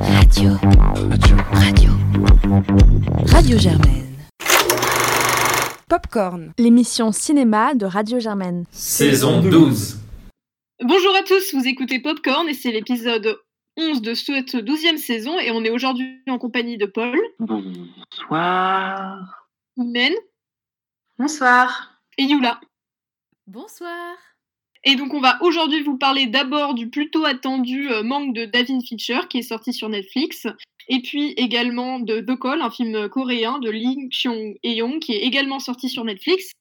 Radio. Radio. Radio. Radio Germaine. Popcorn, l'émission cinéma de Radio Germaine. Saison 12. Bonjour à tous, vous écoutez Popcorn et c'est l'épisode 11 de cette 12e saison et on est aujourd'hui en compagnie de Paul. Bonsoir. Men. Bonsoir. Et Yula. Bonsoir. Et donc on va aujourd'hui vous parler d'abord du plutôt attendu euh, manque de David Fincher qui est sorti sur Netflix, et puis également de The Call, un film coréen de Lee Kyung-eong qui est également sorti sur Netflix.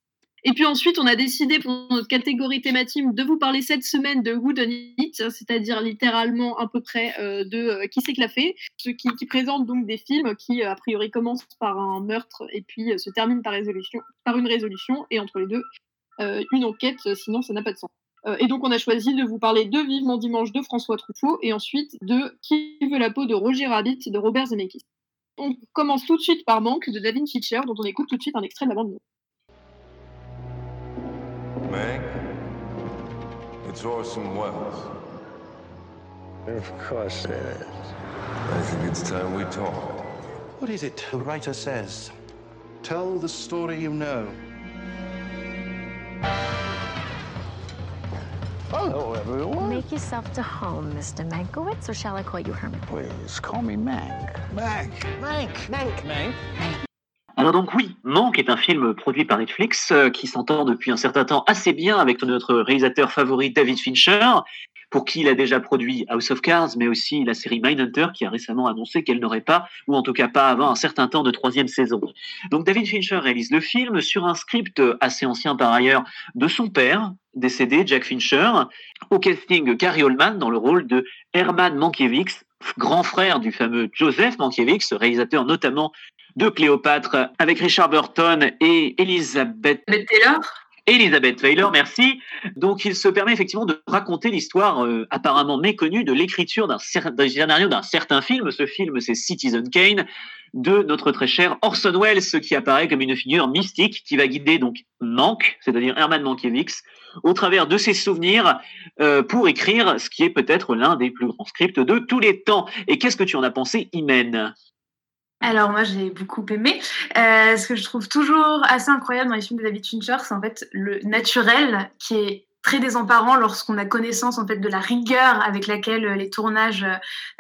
Et puis ensuite, on a décidé pour notre catégorie thématique de vous parler cette semaine de Who c'est-à-dire littéralement à peu près euh, de euh, Qui l'a fait, ce qui, présente donc des films qui a priori commencent par un meurtre et puis se terminent par, par une résolution, et entre les deux, une enquête, sinon ça n'a pas de sens. Euh, et donc, on a choisi de vous parler de Vivement Dimanche de François Truffaut et ensuite de Qui veut la peau de Roger Rabbit de Robert Zemeckis. On commence tout de suite par Manque de David Fincher, dont on écoute tout de suite un extrait de la bande Meg, it's Orson Welles. Of course it is. I think it's time we talk. What is it the writer says? Tell the story you know. Hello, everyone. Make yourself to home, Mr. Mankiewicz, or shall I call you Herman? Please, call me Mank. Mank. Mank. Mank. Mank. Alors donc oui, Manque est un film produit par Netflix euh, qui s'entend depuis un certain temps assez bien avec notre réalisateur favori David Fincher, pour qui il a déjà produit House of Cards, mais aussi la série Mindhunter qui a récemment annoncé qu'elle n'aurait pas, ou en tout cas pas avant un certain temps de troisième saison. Donc David Fincher réalise le film sur un script assez ancien par ailleurs de son père, décédé, Jack Fincher, au casting Gary Oldman dans le rôle de Herman Mankiewicz, grand frère du fameux Joseph Mankiewicz, réalisateur notamment de Cléopâtre avec Richard Burton et Elizabeth Taylor? Elizabeth Taylor, merci. Donc, il se permet effectivement de raconter l'histoire euh, apparemment méconnue de l'écriture d'un scénario d'un certain film. Ce film, c'est Citizen Kane de notre très cher Orson Welles, qui apparaît comme une figure mystique qui va guider donc Mank, c'est-à-dire Herman Mankiewicz, au travers de ses souvenirs euh, pour écrire ce qui est peut-être l'un des plus grands scripts de tous les temps. Et qu'est-ce que tu en as pensé, Imen? Alors moi j'ai beaucoup aimé. Euh, ce que je trouve toujours assez incroyable dans les films de David Fincher, c'est en fait le naturel qui est très désemparant lorsqu'on a connaissance en fait de la rigueur avec laquelle euh, les tournages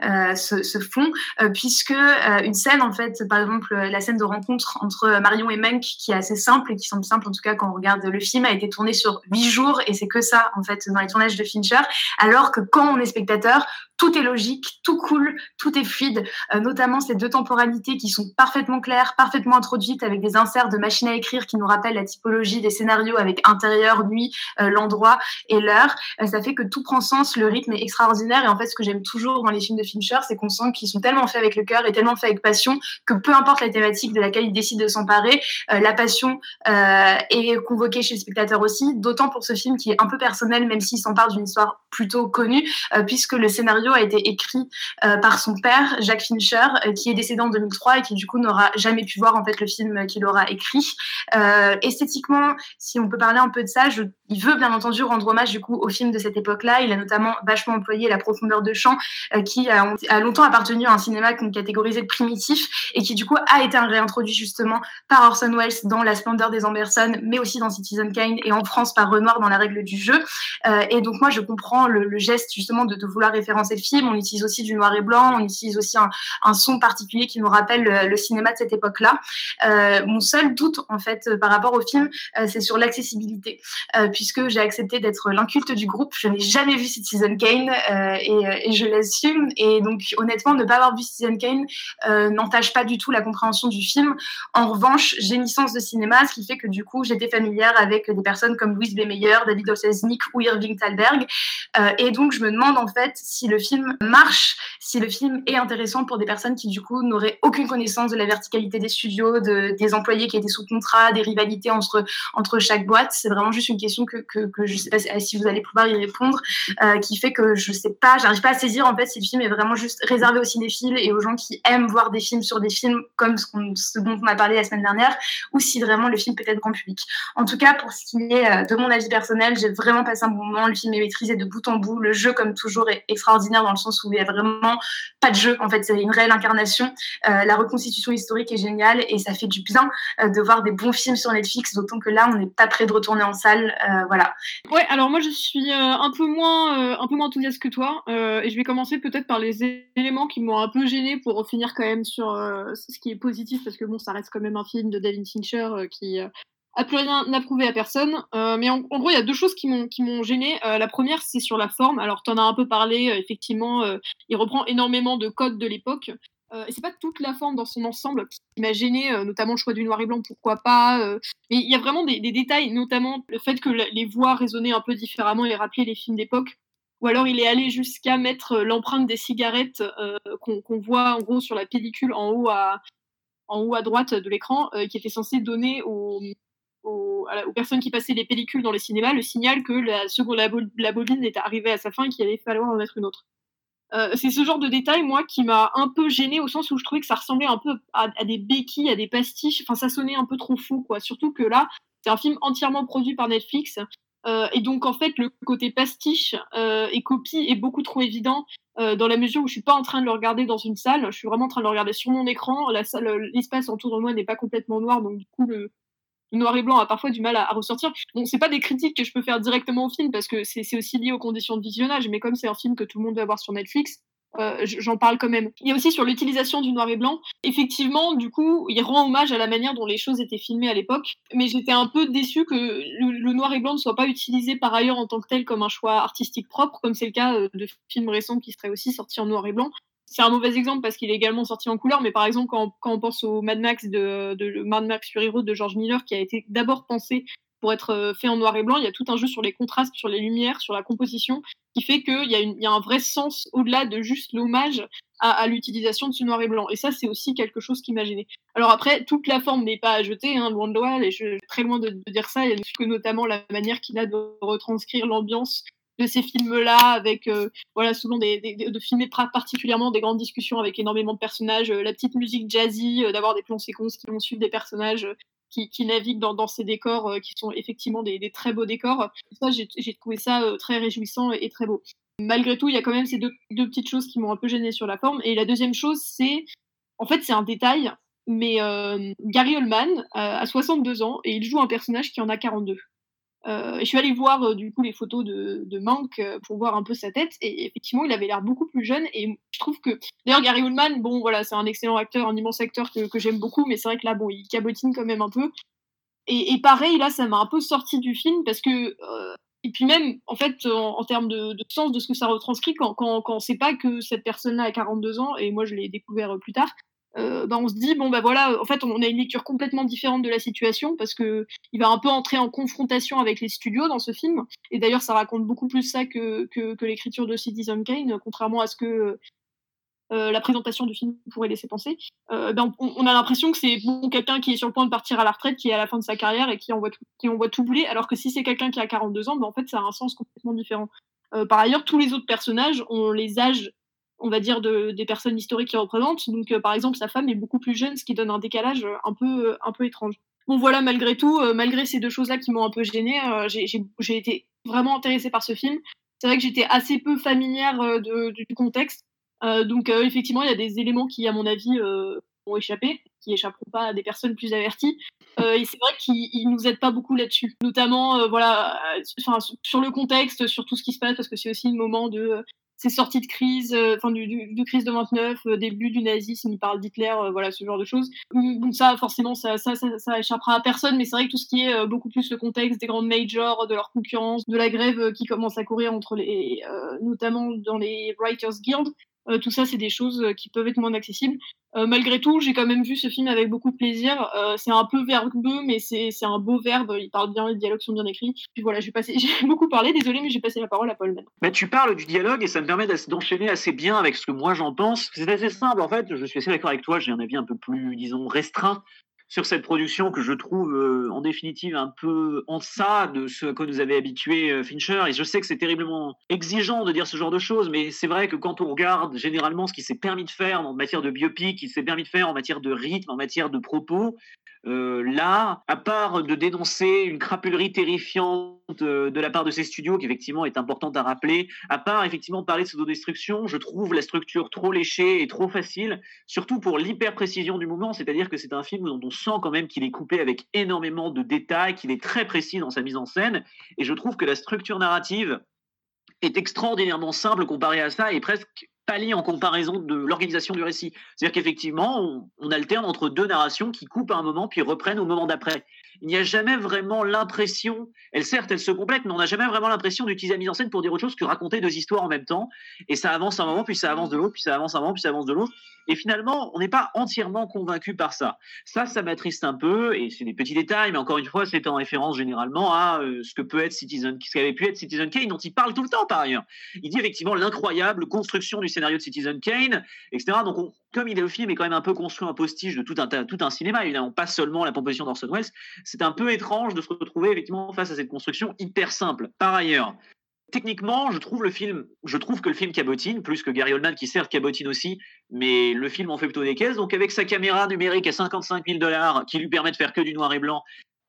euh, se, font, puisque une scène en fait, par exemple la scène de rencontre entre Marion et Menk, qui est assez simple et qui semble simple en tout cas quand on regarde le film, a été tournée sur huit jours et c'est que ça en fait dans les tournages de Fincher, alors que quand on est spectateur, tout est logique, tout coule, tout est fluide, euh, notamment ces deux temporalités qui sont parfaitement claires, parfaitement introduites avec des inserts de machines à écrire qui nous rappellent la typologie des scénarios avec intérieur, nuit, euh, l'endroit et l'heure. Euh, ça fait que tout prend sens, le rythme est extraordinaire. Et en fait ce que j'aime toujours dans les films de Fincher, c'est qu'on sent qu'ils sont tellement faits avec le cœur et tellement faits avec passion que peu importe la thématique de laquelle il décide de s'emparer, la passion est convoquée chez le spectateur aussi, d'autant pour ce film qui est un peu personnel même s'il s'empare d'une histoire plutôt connue puisque le scénario a été écrit euh, par son père, Jacques Fincher, euh, qui est décédé en 2003 et qui du coup n'aura jamais pu voir en fait le film qu'il aura écrit. Euh, esthétiquement, si on peut parler un peu de ça, il veut bien entendu rendre hommage du coup au film de cette époque-là. Il a notamment vachement employé la profondeur de champ, qui a, longtemps appartenu à un cinéma qu'on catégorisait de primitif et qui du coup a été réintroduit justement par Orson Welles dans La splendeur des Amberson, mais aussi dans Citizen Kane et en France par Renoir dans La règle du jeu. et donc moi je comprends le, le geste justement de, de vouloir référencer le film on utilise aussi du noir et blanc, on utilise aussi un, son particulier qui nous rappelle le, cinéma de cette époque-là. Euh, mon seul doute, en fait, par rapport au film, euh, c'est sur l'accessibilité, euh, puisque j'ai accepté d'être l'inculte du groupe. Je n'ai jamais vu Citizen Kane euh, et, je l'assume. Et donc, honnêtement, ne pas avoir vu Citizen Kane euh, n'entache pas du tout la compréhension du film. En revanche, j'ai une licence de cinéma, ce qui fait que du coup, j'étais familière avec des personnes comme Louise B. Meyer, David Olsesnik ou Irving Thalberg. et donc, je me demande en fait si le marche, si le film est intéressant pour des personnes qui du coup n'auraient aucune connaissance de la verticalité des studios, de, des employés qui étaient sous contrat, des rivalités entre, chaque boîte. C'est vraiment juste une question que, je ne sais pas si vous allez pouvoir y répondre, euh, qui fait que je sais pas, j'arrive pas à saisir en fait si le film est vraiment juste réservé aux cinéphiles et aux gens qui aiment voir des films sur des films comme ce, ce dont on a parlé la semaine dernière, ou si vraiment le film peut être grand public. En tout cas, pour ce qui est euh, de mon avis personnel, j'ai vraiment passé un bon moment. Le film est maîtrisé de bout en bout. Le jeu, comme toujours, est extraordinaire dans le sens où il y a vraiment pas de jeu. En fait, c'est une réelle incarnation. la reconstitution historique est géniale et ça fait du bien de voir des bons films sur Netflix, d'autant que là, on n'est pas prêt de retourner en salle. voilà. Ouais, alors moi, je suis un peu moins, un peu moins enthousiaste que toi, et je vais commencer peut-être par les éléments qui m'ont un peu gêné pour finir quand même sur ce qui est positif, parce que bon, ça reste quand même un film de David Fincher qui a plus rien à à personne. Euh, mais en, gros, il y a deux choses qui m'ont gêné. Euh, la première, c'est sur la forme. Alors, tu en as un peu parlé. Euh, effectivement, il reprend énormément de codes de l'époque. et c'est pas toute la forme dans son ensemble qui m'a gêné, notamment le choix du noir et blanc, pourquoi pas. mais il y a vraiment des, détails, notamment le fait que les voix résonnaient un peu différemment et rappelaient les films d'époque. Ou alors il est allé jusqu'à mettre l'empreinte des cigarettes qu'on voit en gros sur la pellicule en haut à, en haut à droite de l'écran, qui était censé donner aux, personnes qui passaient les pellicules dans les cinémas le signal que la, seconde, la, bobine était arrivée à sa fin et qu'il allait falloir en mettre une autre. Euh, c'est ce genre de détail, moi, qui m'a un peu gêné au sens où je trouvais que ça ressemblait un peu à, des béquilles, à des pastiches. Enfin, ça sonnait un peu trop fou, quoi. Surtout que là, c'est un film entièrement produit par Netflix. Euh, et donc, en fait, le côté pastiche euh, et copie est beaucoup trop évident dans la mesure où je suis pas en train de le regarder dans une salle. Je suis vraiment en train de le regarder sur mon écran. L'espace autour de moi n'est pas complètement noir, donc du coup, le, le noir et blanc a parfois du mal à, ressortir. Bon, c'est pas des critiques que je peux faire directement au film parce que c'est aussi lié aux conditions de visionnage, mais comme c'est un film que tout le monde va voir sur Netflix, euh, j'en parle quand même. Il y a aussi sur l'utilisation du noir et blanc. Effectivement, du coup, il rend hommage à la manière dont les choses étaient filmées à l'époque, mais j'étais un peu déçue que le, noir et blanc ne soit pas utilisé par ailleurs en tant que tel comme un choix artistique propre, comme c'est le cas euh, de films récents qui seraient aussi sortis en noir et blanc c'est un mauvais exemple parce qu'il est également sorti en couleur, mais par exemple, quand, on pense au Mad Max de, Mad Max Fury Road de George Miller, qui a été d'abord pensé pour être euh, fait en noir et blanc, il y a tout un jeu sur les contrastes, sur les lumières, sur la composition, qui fait qu'il y, y, a un vrai sens au-delà de juste l'hommage à, l'utilisation de ce noir et blanc. Et ça, c'est aussi quelque chose qui m'a gêné. Alors après, toute la forme n'est pas à jeter, hein, loin de et je suis très loin de, de dire ça, il y a que notamment la manière qu'il a de retranscrire l'ambiance de ces films-là, avec euh, voilà souvent des, de filmer particulièrement des grandes discussions avec énormément de personnages, euh, la petite musique jazzy, euh, d'avoir des plans séquences qui vont suivre des personnages qui, qui, naviguent dans, dans ces décors qui sont effectivement des, très beaux décors. Ça, j'ai trouvé ça très réjouissant et, très beau. Malgré tout, il y a quand même ces deux, deux petites choses qui m'ont un peu gêné sur la forme. Et la deuxième chose, c'est en fait c'est un détail, mais Gary Oldman a 62 ans et il joue un personnage qui en a 42. Euh, je suis allée voir euh, du coup les photos de, de Mank euh, pour voir un peu sa tête. Et effectivement il avait l'air beaucoup plus jeune. Et je trouve que d'ailleurs Gary Oldman bon voilà c'est un excellent acteur un immense acteur que, j'aime beaucoup. Mais c'est vrai que là bon il cabotine quand même un peu. Et, pareil là ça m'a un peu sorti du film parce que et puis même en fait en, termes de, de, sens de ce que ça retranscrit quand, quand, quand on sait pas que cette personne là a 42 ans. Et moi je l'ai découvert plus tard euh, bah, on se dit bon bah voilà en fait on a une lecture complètement différente de la situation parce que il va un peu entrer en confrontation avec les studios dans ce film. Et d'ailleurs ça raconte beaucoup plus ça que, l'écriture de Citizen Kane contrairement à ce que euh, la présentation du film pourrait laisser penser. Euh, ben, on, a l'impression que c'est quelqu'un qui est sur le point de partir à la retraite qui est à la fin de sa carrière et qui qui envoie tout bouler alors que si c'est quelqu'un qui a 42 ans ben, en fait ça a un sens complètement différent. Par ailleurs tous les autres personnages ont les âges on va dire, de, des personnes historiques qui représentent. Donc, euh, par exemple, sa femme est beaucoup plus jeune, ce qui donne un décalage euh, un peu, euh, un peu étrange. Bon, voilà, malgré tout, malgré ces deux choses-là qui m'ont un peu gênée, j'ai été vraiment intéressée par ce film. C'est vrai que j'étais assez peu familière du contexte. donc, effectivement, il y a des éléments qui, à mon avis, ont échappé, qui échapperont pas à des personnes plus averties. et c'est vrai qu'ils nous aident pas beaucoup là-dessus, notamment voilà, sur le contexte, sur tout ce qui se passe, parce que c'est aussi le moment de ces sorties de crise, euh, enfin du, du, crise de 29, euh, début du nazisme, il parle d'Hitler, euh, voilà ce genre de choses. Donc ça, forcément, ça, ça, ça, échappera à personne, mais c'est vrai que tout ce qui est beaucoup plus le contexte des grandes majors, de leur concurrence, de la grève qui commence à courir entre les, notamment dans les Writers Guild, euh, tout ça, c'est des choses euh, qui peuvent être moins accessibles. Euh, malgré tout, j'ai quand même vu ce film avec beaucoup de plaisir. c'est un peu verbeux, mais c'est un beau verbe. Il parle bien, les dialogues sont bien écrits. Puis voilà, j'ai beaucoup parlé, désolé, mais j'ai passé la parole à Paul. Mais tu parles du dialogue et ça me permet d'enchaîner assez bien avec ce que moi j'en pense. C'est assez simple en fait. Je suis assez d'accord avec toi. J'ai un avis un peu plus, disons, restreint sur cette production que je trouve euh, en définitive un peu en deçà de ce à quoi nous avait habitué euh, Fincher. Et je sais que c'est terriblement exigeant de dire ce genre de choses, mais c'est vrai que quand on regarde généralement ce qui s'est permis de faire en matière de biopic, qui s'est permis de faire en matière de rythme, en matière de propos, Euh, là, à part de dénoncer une crapulerie terrifiante euh, de la part de ces studios, qui effectivement est importante à rappeler, à part effectivement parler de pseudo-destruction, je trouve la structure trop léchée et trop facile, surtout pour l'hyper-précision du mouvement, c'est-à-dire que c'est un film dont on sent quand même qu'il est coupé avec énormément de détails, qu'il est très précis dans sa mise en scène, et je trouve que la structure narrative est extraordinairement simple comparée à ça et presque pâlit en comparaison de l'organisation du récit. C'est-à-dire qu'effectivement, on, alterne entre deux narrations qui coupent à un moment puis reprennent au moment d'après. Il n'y a jamais vraiment l'impression, elle certes, elle se complète, mais on n'a jamais vraiment l'impression d'utiliser la mise en scène pour dire autre chose que raconter deux histoires en même temps. Et ça avance un moment, puis ça avance de l'autre, puis ça avance un moment, puis ça avance de l'autre. Et finalement, on n'est pas entièrement convaincu par ça. Ça, ça m'attriste un peu, et c'est des petits détails, mais encore une fois, c'est en référence généralement à euh, ce que peut être Citizen, ce qu'avait pu être Citizen Kane, dont il parle tout le temps par ailleurs. Il dit effectivement l'incroyable construction du scénario de Citizen Kane, etc. Donc, on, comme il est le film est quand même un peu construit un postiche de tout un, tout un cinéma, évidemment pas seulement la composition d'Orson Welles, c'est un peu étrange de se retrouver effectivement face à cette construction hyper simple. Par ailleurs, techniquement, je trouve le film, je trouve que le film cabotine, plus que Gary Oldman qui certes cabotine aussi, mais le film en fait plutôt des caisses. Donc avec sa caméra numérique à 55 000 dollars qui lui permet de faire que du noir et blanc,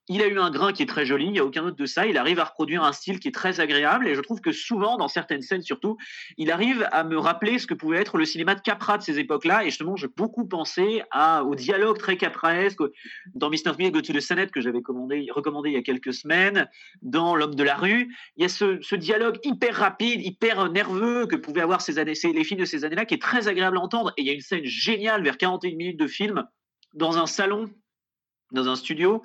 il a eu un grain qui est très joli, il n'y a aucun doute de ça. Il arrive à reproduire un style qui est très agréable et je trouve que souvent, dans certaines scènes surtout, il arrive à me rappeler ce que pouvait être le cinéma de Capra de ces époques-là. Et justement, j'ai beaucoup pensé au dialogue très capraesque dans Mr. Smith Go to the Senate que j'avais recommandé il y a quelques semaines, dans L'homme de la rue. Il y a ce, ce, dialogue hyper rapide, hyper nerveux que pouvaient avoir ces années, ces, les films de ces années-là qui est très agréable à entendre. Et il y a une scène géniale vers 41 minutes de film dans un salon dans un studio,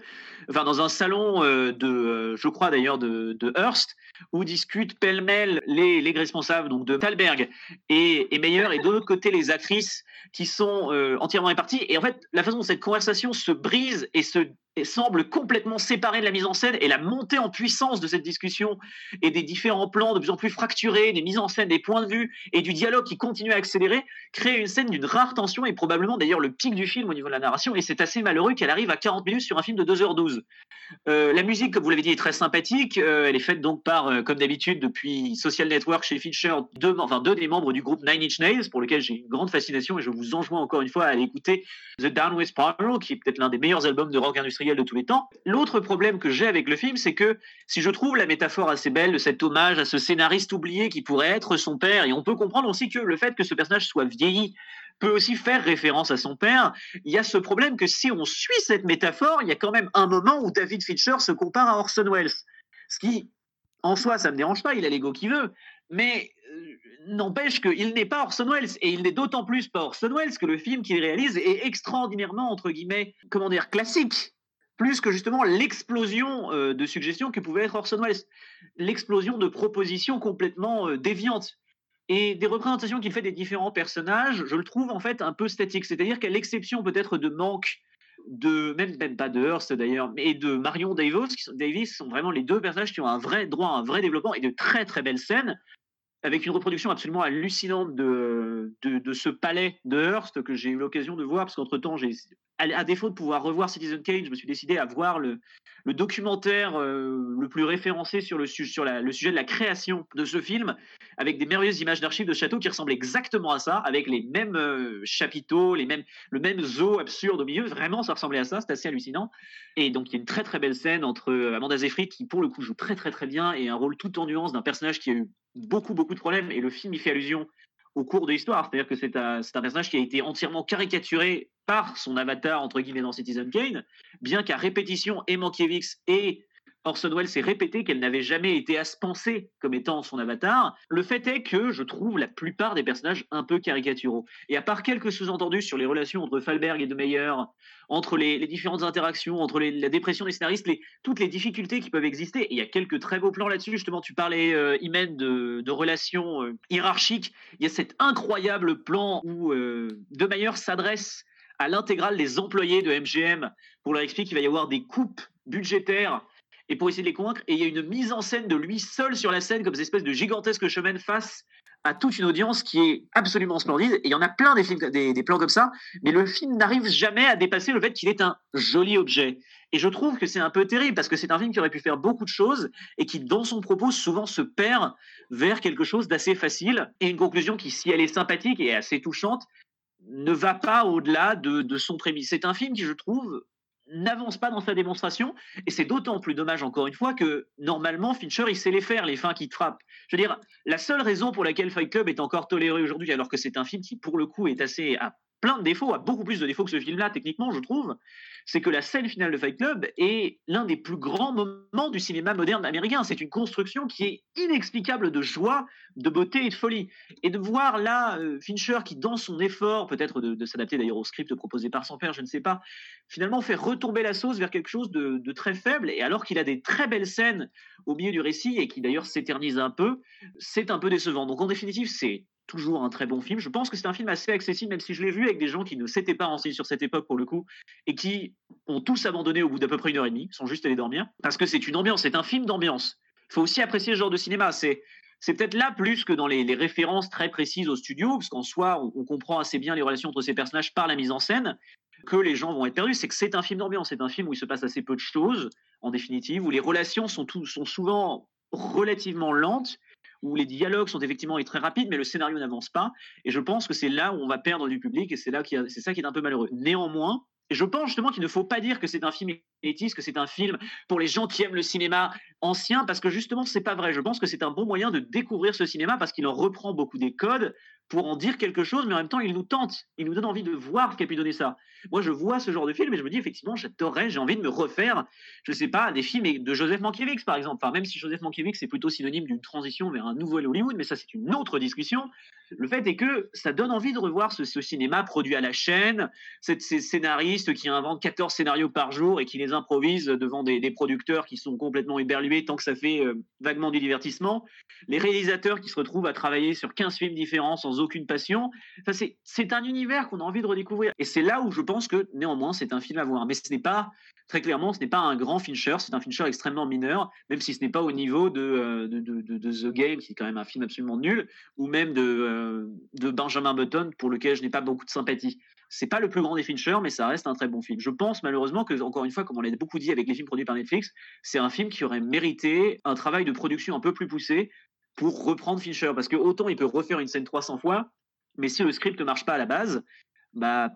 enfin dans un salon euh, de, euh, je crois d'ailleurs de, de, Hearst, où discutent pêle-mêle les, les responsables donc de Thalberg et, et Meyer, et de l'autre côté les actrices qui sont euh, entièrement réparties. Et en fait, la façon dont cette conversation se brise et se et semble complètement séparée de la mise en scène et la montée en puissance de cette discussion et des différents plans de plus en plus fracturés, des mises en scène, des points de vue et du dialogue qui continue à accélérer, crée une scène d'une rare tension et probablement d'ailleurs le pic du film au niveau de la narration. Et c'est assez malheureux qu'elle arrive à 40 minutes sur un film de 2h12. Euh, la musique, comme vous l'avez dit, est très sympathique. Euh, elle est faite donc par, euh, comme d'habitude, depuis Social Network chez Fincher, deux, enfin deux des membres du groupe Nine Inch Nails, pour lequel j'ai une grande fascination et je vous enjoins encore une fois à écouter The Downward Spiral, qui est peut-être l'un des meilleurs albums de rock industriel de tous les temps. L'autre problème que j'ai avec le film, c'est que si je trouve la métaphore assez belle de cet hommage à ce scénariste oublié qui pourrait être son père, et on peut comprendre aussi que le fait que ce personnage soit vieilli peut aussi faire référence à son père, il y a ce problème que si on suit cette métaphore, il y a quand même un moment où David Fincher se compare à Orson Welles. Ce qui, en soi, ça me dérange pas, il a l'ego qu'il veut, mais n'empêche qu'il n'est pas Orson Welles et il n'est d'autant plus pas Orson Welles que le film qu'il réalise est extraordinairement entre guillemets comment dire classique. Plus que justement l'explosion euh, de suggestions que pouvait être Orson Welles, l'explosion de propositions complètement euh, déviantes et des représentations qu'il fait des différents personnages, je le trouve en fait un peu statique, c'est-à-dire qu'à l'exception peut-être de manque de même, même pas de Hearst d'ailleurs, mais de Marion Davis, qui sont, Davis sont vraiment les deux personnages qui ont un vrai droit à un vrai développement et de très très belles scènes avec une reproduction absolument hallucinante de, de, de ce palais de Hearst que j'ai eu l'occasion de voir, parce qu'entre temps, j'ai, à, défaut de pouvoir revoir Citizen Kane, je me suis décidé à voir le, documentaire euh, le plus référencé sur, le sujet de la création de ce film, avec des merveilleuses images d'archives de châteaux qui ressemblent exactement à ça, avec les mêmes euh, chapiteaux, les mêmes, le même zoo absurde au milieu. Vraiment, ça ressemblait à ça, c'est assez hallucinant. Et donc, il y a une très très belle scène entre euh, Amanda Seyfried, qui pour le coup joue très très très bien, et un rôle tout en nuance d'un personnage qui a eu beaucoup, beaucoup de problèmes, et le film y fait allusion au cours de l'histoire. C'est-à-dire que c'est un, personnage qui a été entièrement caricaturé par son avatar, entre guillemets, dans Citizen Kane, bien qu'à répétition, et Mankiewicz et Orson Welles s'est répété qu'elle n'avait jamais été à se penser comme étant son avatar. Le fait est que je trouve la plupart des personnages un peu caricaturaux. Et à part quelques sous-entendus sur les relations entre Falberg et de Meyer, entre les, différentes interactions, entre la dépression des scénaristes, toutes les difficultés qui peuvent exister, et il y a quelques très beaux plans là-dessus. Justement, tu parlais, euh, Imen, de, de relations euh, hiérarchiques. Il y a cet incroyable plan où euh, de Meyer s'adresse à l'intégrale des employés de MGM pour leur expliquer qu'il va y avoir des coupes budgétaires et pour essayer de les convaincre. Et il y a une mise en scène de lui seul sur la scène, comme cette espèce de gigantesque chemin face à toute une audience qui est absolument splendide. Et il y en a plein des, plans comme ça, mais le film n'arrive jamais à dépasser le fait qu'il est un joli objet. Et je trouve que c'est un peu terrible parce que c'est un film qui aurait pu faire beaucoup de choses et qui, dans son propos, souvent se perd vers quelque chose d'assez facile et une conclusion qui, si elle est sympathique et assez touchante, ne va pas au-delà de, de son prémisse. C'est un film qui, je trouve, n'avance pas dans sa démonstration. Et c'est d'autant plus dommage, encore une fois, que normalement, Fincher, il sait les faire, les fins qui frappent. Je veux dire, la seule raison pour laquelle Fight Club est encore toléré aujourd'hui, alors que c'est un film qui, pour le coup, est assez, plein de défauts, a beaucoup plus de défauts que ce film-là, techniquement, je trouve, c'est que la scène finale de Fight Club est l'un des plus grands moments du cinéma moderne américain. C'est une construction qui est inexplicable de joie, de beauté et de folie. Et de voir là euh, Fincher qui, dans son effort, peut-être de, s'adapter d'ailleurs au script proposé par son père, je ne sais pas, finalement fait retomber la sauce vers quelque chose de, de très faible. Et alors qu'il a des très belles scènes au milieu du récit et qui d'ailleurs s'éternise un peu, c'est un peu décevant. Donc en définitive, c'est toujours un très bon film. Je pense que c'est un film assez accessible, même si je l'ai vu avec des gens qui ne s'étaient pas renseignés sur cette époque pour le coup, et qui ont tous abandonné au bout d'à peu près une heure et demie, sont juste allés dormir, parce que c'est une ambiance, c'est un film d'ambiance. Il faut aussi apprécier ce genre de cinéma. C'est c'est peut-être là plus que dans les, références très précises au studio, parce qu'en soi, on, comprend assez bien les relations entre ces personnages par la mise en scène, que les gens vont être perdus. C'est que c'est un film d'ambiance, c'est un film où il se passe assez peu de choses, en définitive, où les relations sont, sont souvent relativement lentes où les dialogues sont effectivement très rapides, mais le scénario n'avance pas. Et je pense que c'est là où on va perdre du public, et c'est là c'est ça qui est un peu malheureux. Néanmoins, je pense justement qu'il ne faut pas dire que c'est un film élitiste, que c'est un film pour les gens qui aiment le cinéma ancien, parce que justement, c'est pas vrai. Je pense que c'est un bon moyen de découvrir ce cinéma parce qu'il en reprend beaucoup des codes pour en dire quelque chose, mais en même temps, il nous tente, il nous donne envie de voir ce qu'a pu donner ça. Moi, je vois ce genre de film et je me dis, effectivement, j'adorerais, j'ai envie de me refaire, je sais pas, des films de Joseph Mankiewicz, par exemple. Enfin, même si Joseph Mankiewicz, c'est plutôt synonyme d'une transition vers un nouvel Hollywood, mais ça, c'est une autre discussion. Le fait est que ça donne envie de revoir ce, cinéma produit à la chaîne, ces scénaristes qui inventent 14 scénarios par jour et qui les improvisent devant des, producteurs qui sont complètement éberlués tant que ça fait euh, vaguement du divertissement, les réalisateurs qui se retrouvent à travailler sur 15 films différents sans aucune passion. C'est un univers qu'on a envie de redécouvrir. Et c'est là où je pense que néanmoins c'est un film à voir. Mais ce n'est pas, très clairement, ce n'est pas un grand Fincher, c'est un Fincher extrêmement mineur, même si ce n'est pas au niveau de, euh, The Game, qui est quand même un film absolument nul, ou même de, euh, de Benjamin Button, pour lequel je n'ai pas beaucoup de sympathie. C'est pas le plus grand des Fincher, mais ça reste un très bon film. Je pense malheureusement que, encore une fois, comme on l'a beaucoup dit avec les films produits par Netflix, c'est un film qui aurait mérité un travail de production un peu plus poussé pour reprendre Fincher. Parce que autant il peut refaire une scène 300 fois, mais si le script ne marche pas à la base, bah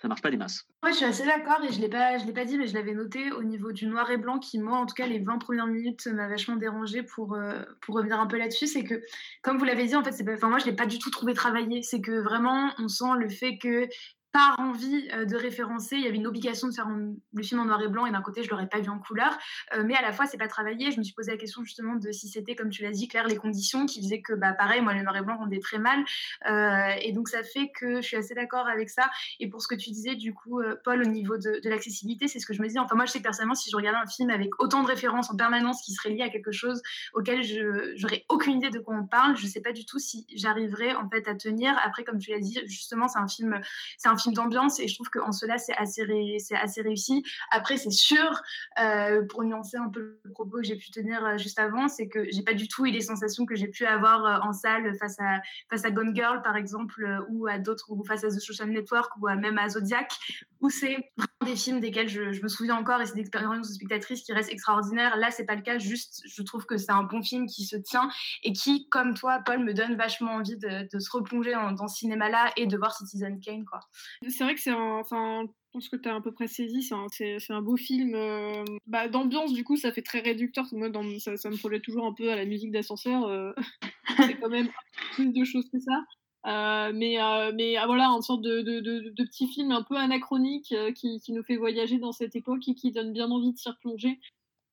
ça marche pas des masses. Ouais, je suis assez d'accord et je l'ai pas, l'ai pas dit, mais je l'avais noté au niveau du noir et blanc qui, moi, en tout cas, les 20 premières minutes m'a vachement dérangé pour, euh, pour revenir un peu là-dessus. C'est que, comme vous l'avez dit, en fait, c'est enfin, moi, je l'ai pas du tout trouvé travaillé. C'est que vraiment, on sent le fait que par envie euh, de référencer. Il y avait une obligation de faire le film en noir et blanc et d'un côté, je l'aurais pas vu en couleur. Euh, mais à la fois, c'est pas travaillé. Je me suis posé la question justement de si c'était, comme tu l'as dit, Claire, les conditions qui faisaient que, bah, pareil, moi, le noir et blanc rendait très mal. Euh, et donc, ça fait que je suis assez d'accord avec ça. Et pour ce que tu disais, du coup, Paul, au niveau de, l'accessibilité, c'est ce que je me dis. Enfin, moi, je sais que personnellement, si je regardais un film avec autant de références en permanence qui serait lié à quelque chose auquel je j'aurais aucune idée de quoi on parle, je sais pas du tout si j'arriverais en fait à tenir. Après, comme tu l'as dit, justement, c'est un film, c'est film d'ambiance et je trouve qu'en cela, c'est assez, c'est assez réussi. Après, c'est sûr, euh, pour nuancer un peu le propos que j'ai pu tenir euh, juste avant, c'est que j'ai pas du tout eu les sensations que j'ai pu avoir euh, en salle face à, face à Gone Girl, par exemple, ou à d'autres, ou face à The Social Network, ou même à Zodiac, où c'est des films desquels je, me souviens encore et c'est des expériences de spectatrice qui restent extraordinaires. Là, c'est pas le cas, juste je trouve que c'est un bon film qui se tient et qui, comme toi, Paul, me donne vachement envie de, se replonger dans, ce cinéma-là et de voir Citizen Kane. Quoi c'est vrai que c'est un. Enfin, je pense que tu as à peu près saisi, c'est un, un, beau film. Euh, bah, D'ambiance, du coup, ça fait très réducteur. Moi, dans, ça, ça, me projette toujours un peu à la musique d'ascenseur. Euh, c'est quand même plus de choses que ça. Euh, mais mais ah, voilà, une sorte de, de, de, de, petit film un peu anachronique qui, qui, nous fait voyager dans cette époque et qui donne bien envie de s'y replonger.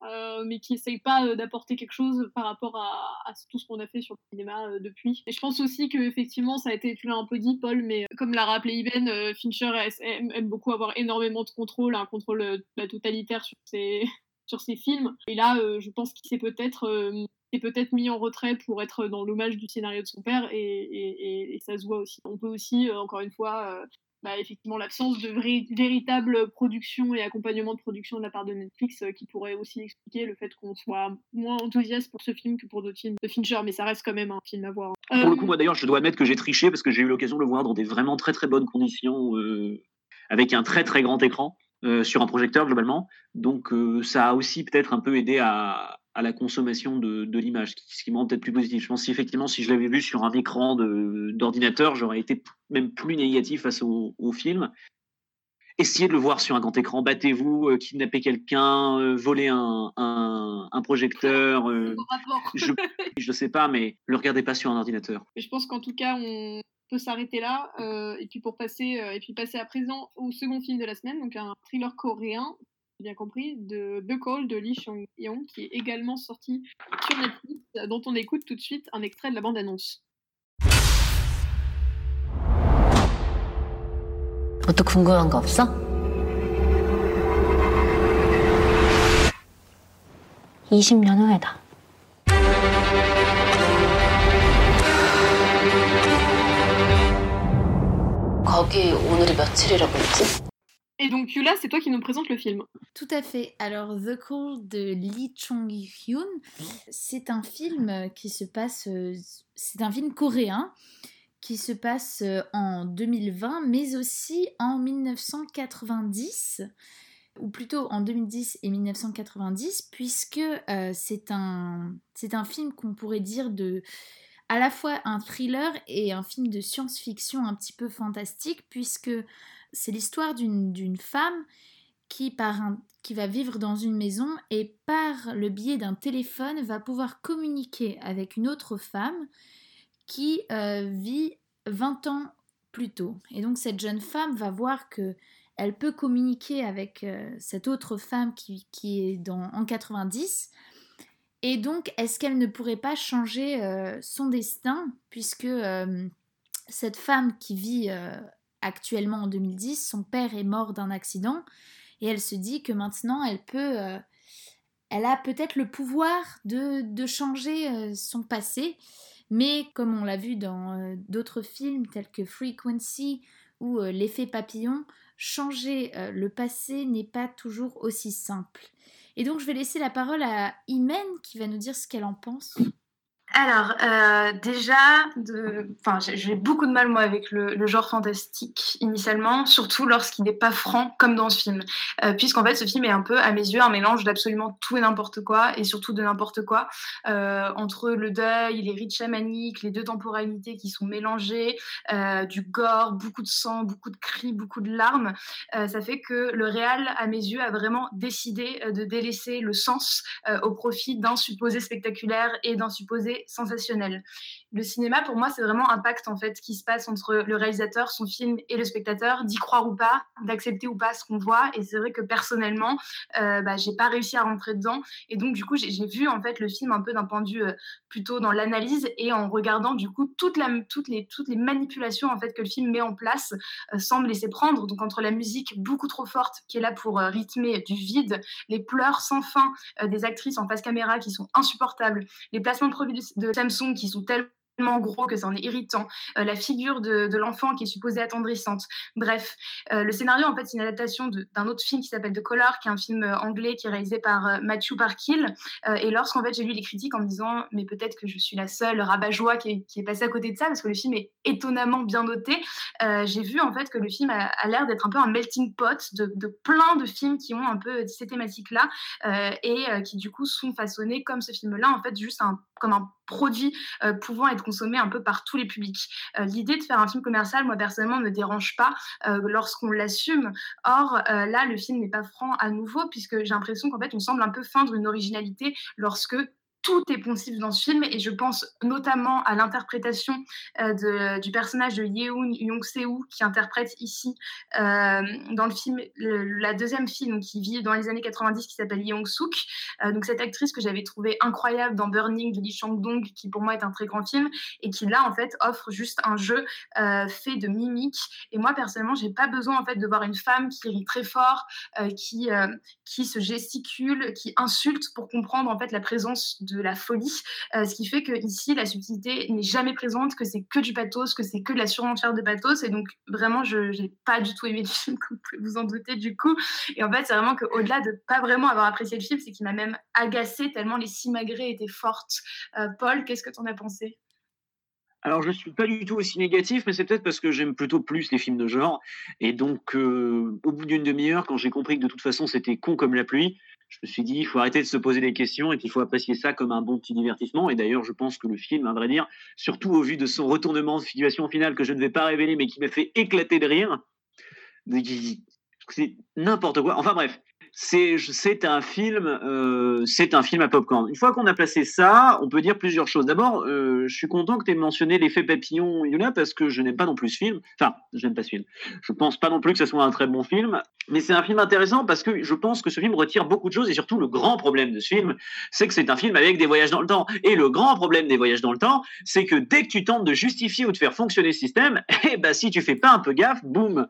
Euh, mais qui essaye pas euh, d'apporter quelque chose par rapport à, tout ce qu'on a fait sur le cinéma euh, depuis. Et je pense aussi que effectivement, ça a été, tu l'as un peu dit, Paul, mais comme l'a rappelé Iben, Fincher aime, beaucoup avoir énormément de contrôle, un contrôle bah, totalitaire sur ses, sur ses films. Et là, je pense qu'il s'est peut-être peut-être mis en retrait pour être dans l'hommage du scénario de son père et, et, ça se voit aussi. On peut aussi, encore une fois, bah, effectivement l'absence de véritable production et accompagnement de production de la part de Netflix euh, qui pourrait aussi expliquer le fait qu'on soit moins enthousiaste pour ce film que pour d'autres films de Fincher, mais ça reste quand même un film à voir. Pour le coup, euh, moi d'ailleurs, je dois admettre que j'ai triché parce que j'ai eu l'occasion de le voir dans des vraiment très très bonnes conditions, euh, avec un très très grand écran. sur un projecteur globalement. Donc ça a aussi peut-être un peu aidé à, à la consommation de, de l'image, ce qui me rend peut-être plus positif. Je pense qu'effectivement, si je l'avais vu sur un écran d'ordinateur, j'aurais été même plus négatif face au, au, film. essayez de le voir sur un grand écran. Battez-vous, euh, kidnappez quelqu'un, euh, volez un, un, un projecteur. euh, je ne sais pas, mais le regardez pas sur un ordinateur. Je pense qu'en tout cas, on peut s'arrêter là. euh, et puis pour passer, et puis passer à présent au second film de la semaine, donc un thriller coréen, bien compris, de The Call de Lee Chang-yong, qui est également sorti sur Netflix, euh, dont on écoute tout de suite un extrait de la bande-annonce. 뭐 또 궁금한 거 없어? 20년 후에다. 거기 오늘이 며칠이라고 했지? Et donc Yula, c'est toi qui nous présente le film. Tout à fait. Alors, The Call de Lee Chong-hyun, c'est un film qui se passe. euh, C'est un film coréen qui se passe euh, en 2020, mais aussi en 1990, ou plutôt en 2010 et 1990, puisque euh, c'est un, un film qu'on pourrait dire de à la fois un thriller et un film de science-fiction un petit peu fantastique, puisque c'est l'histoire d'une femme qui, va vivre dans une maison et par le biais d'un téléphone va pouvoir communiquer avec une autre femme qui euh, vit 20 ans plus tôt. Et donc cette jeune femme va voir que elle peut communiquer avec euh, cette autre femme qui, est dans, en 90. Et donc, est-ce qu'elle ne pourrait pas changer euh, son destin puisque cette femme qui vit actuellement en 2010, son père est mort d'un accident et elle se dit que maintenant elle peut, euh, elle a peut-être le pouvoir de, de changer euh, son passé, mais comme on l'a vu dans euh, d'autres films tels que Frequency ou L'effet papillon, changer le passé n'est pas toujours aussi simple. Et donc je vais laisser la parole à Imen qui va nous dire ce qu'elle en pense. Alors, euh, déjà, j'ai beaucoup de mal, moi, avec le, genre fantastique, initialement, surtout lorsqu'il n'est pas franc, comme dans ce film. Euh, Puisqu'en fait, ce film est un peu, à mes yeux, un mélange d'absolument tout et n'importe quoi, et surtout de n'importe quoi, euh, entre le deuil, les rites chamaniques, les deux temporalités qui sont mélangées, du gore, beaucoup de sang, beaucoup de cris, beaucoup de larmes. Ça fait que le réal, à mes yeux, a vraiment décidé de délaisser le sens au profit d'un supposé spectaculaire et d'un supposé sensationnel. Le cinéma, pour moi, c'est vraiment un pacte en fait qui se passe entre le réalisateur, son film et le spectateur, d'y croire ou pas, d'accepter ou pas ce qu'on voit. Et c'est vrai que personnellement, euh, bah, j'ai pas réussi à rentrer dedans. Et donc, du coup, j'ai vu en fait le film un peu d'un point euh, plutôt dans l'analyse et en regardant du coup toutes, les, manipulations en fait que le film met en place euh, sans me laisser prendre. Donc, entre la musique beaucoup trop forte qui est là pour euh, rythmer du vide, les pleurs sans fin euh, des actrices en face caméra qui sont insupportables, les placements de de Samsung qui sont tellement gros que ça en est irritant, euh, la figure de, l'enfant qui est supposée attendrissante. Bref, euh, le scénario en fait c'est une adaptation d'un autre film qui s'appelle The Color, qui est un film euh, anglais qui est réalisé par Matthew Parkill. Et lorsqu'en fait j'ai lu les critiques en me disant mais peut-être que je suis la seule rabat-joie qui est, passée à côté de ça parce que le film est étonnamment bien noté, j'ai vu en fait que le film a, l'air d'être un peu un melting pot de, plein de films qui ont un peu ces thématiques-là et qui du coup sont façonnés comme ce film-là en fait juste comme un produit pouvant être consommé un peu par tous les publics. Euh, L'idée de faire un film commercial, moi personnellement, ne me dérange pas euh, lorsqu'on l'assume. Or, euh, là, le film n'est pas franc à nouveau, puisque j'ai l'impression qu'en fait, on semble un peu feindre une originalité lorsque tout est poncif dans ce film et je pense notamment à l'interprétation euh, du personnage de Yeun Yong-seo qui interprète ici euh, dans le film la deuxième film qui vit dans les années 90 qui s'appelle Yeong-suk euh, donc cette actrice que j'avais trouvée incroyable dans Burning de Lee Chang-dong qui pour moi est un très grand film et qui là en fait offre juste un jeu fait de mimiques et moi personnellement j'ai pas besoin en fait de voir une femme qui rit très fort qui qui se gesticule qui insulte pour comprendre en fait la présence de la folie euh, ce qui fait que ici la subtilité n'est jamais présente que c'est que du pathos que c'est que de la surenchère de pathos. Et donc vraiment je j'ai pas du tout aimé le film comme vous vous en douter du coup. Et en fait c'est vraiment qu'au-delà de pas vraiment avoir apprécié le film c'est qu'il m'a même agacé tellement les simagrées étaient fortes. Euh, Paul qu'est-ce que tu en as pensé? Alors, je suis pas du tout aussi négatif, mais c'est peut-être parce que j'aime plutôt plus les films de genre. Et donc, euh, au bout d'une demi-heure, quand j'ai compris que de toute façon c'était con comme la pluie, je me suis dit, il faut arrêter de se poser des questions et qu'il faut apprécier ça comme un bon petit divertissement. Et d'ailleurs, je pense que le film, à vrai dire, surtout au vu de son retournement de situation finale que je ne vais pas révéler, mais qui m'a fait éclater de rire, c'est n'importe quoi. Enfin bref, c'est un film euh, c'est un film à popcorn. Une fois qu'on a placé ça, on peut dire plusieurs choses. D'abord, euh, je suis content que tu aies mentionné l'effet papillon, Yuna, parce que je n'aime pas non plus ce film. Enfin, je n'aime pas ce film. Je pense pas non plus que ce soit un très bon film, mais c'est un film intéressant parce que je pense que ce film retire beaucoup de choses et surtout le grand problème de ce film, c'est que c'est un film avec des voyages dans le temps. Et le grand problème des voyages dans le temps, c'est que dès que tu tentes de justifier ou de faire fonctionner ce système, eh ben si tu fais pas un peu gaffe, boum,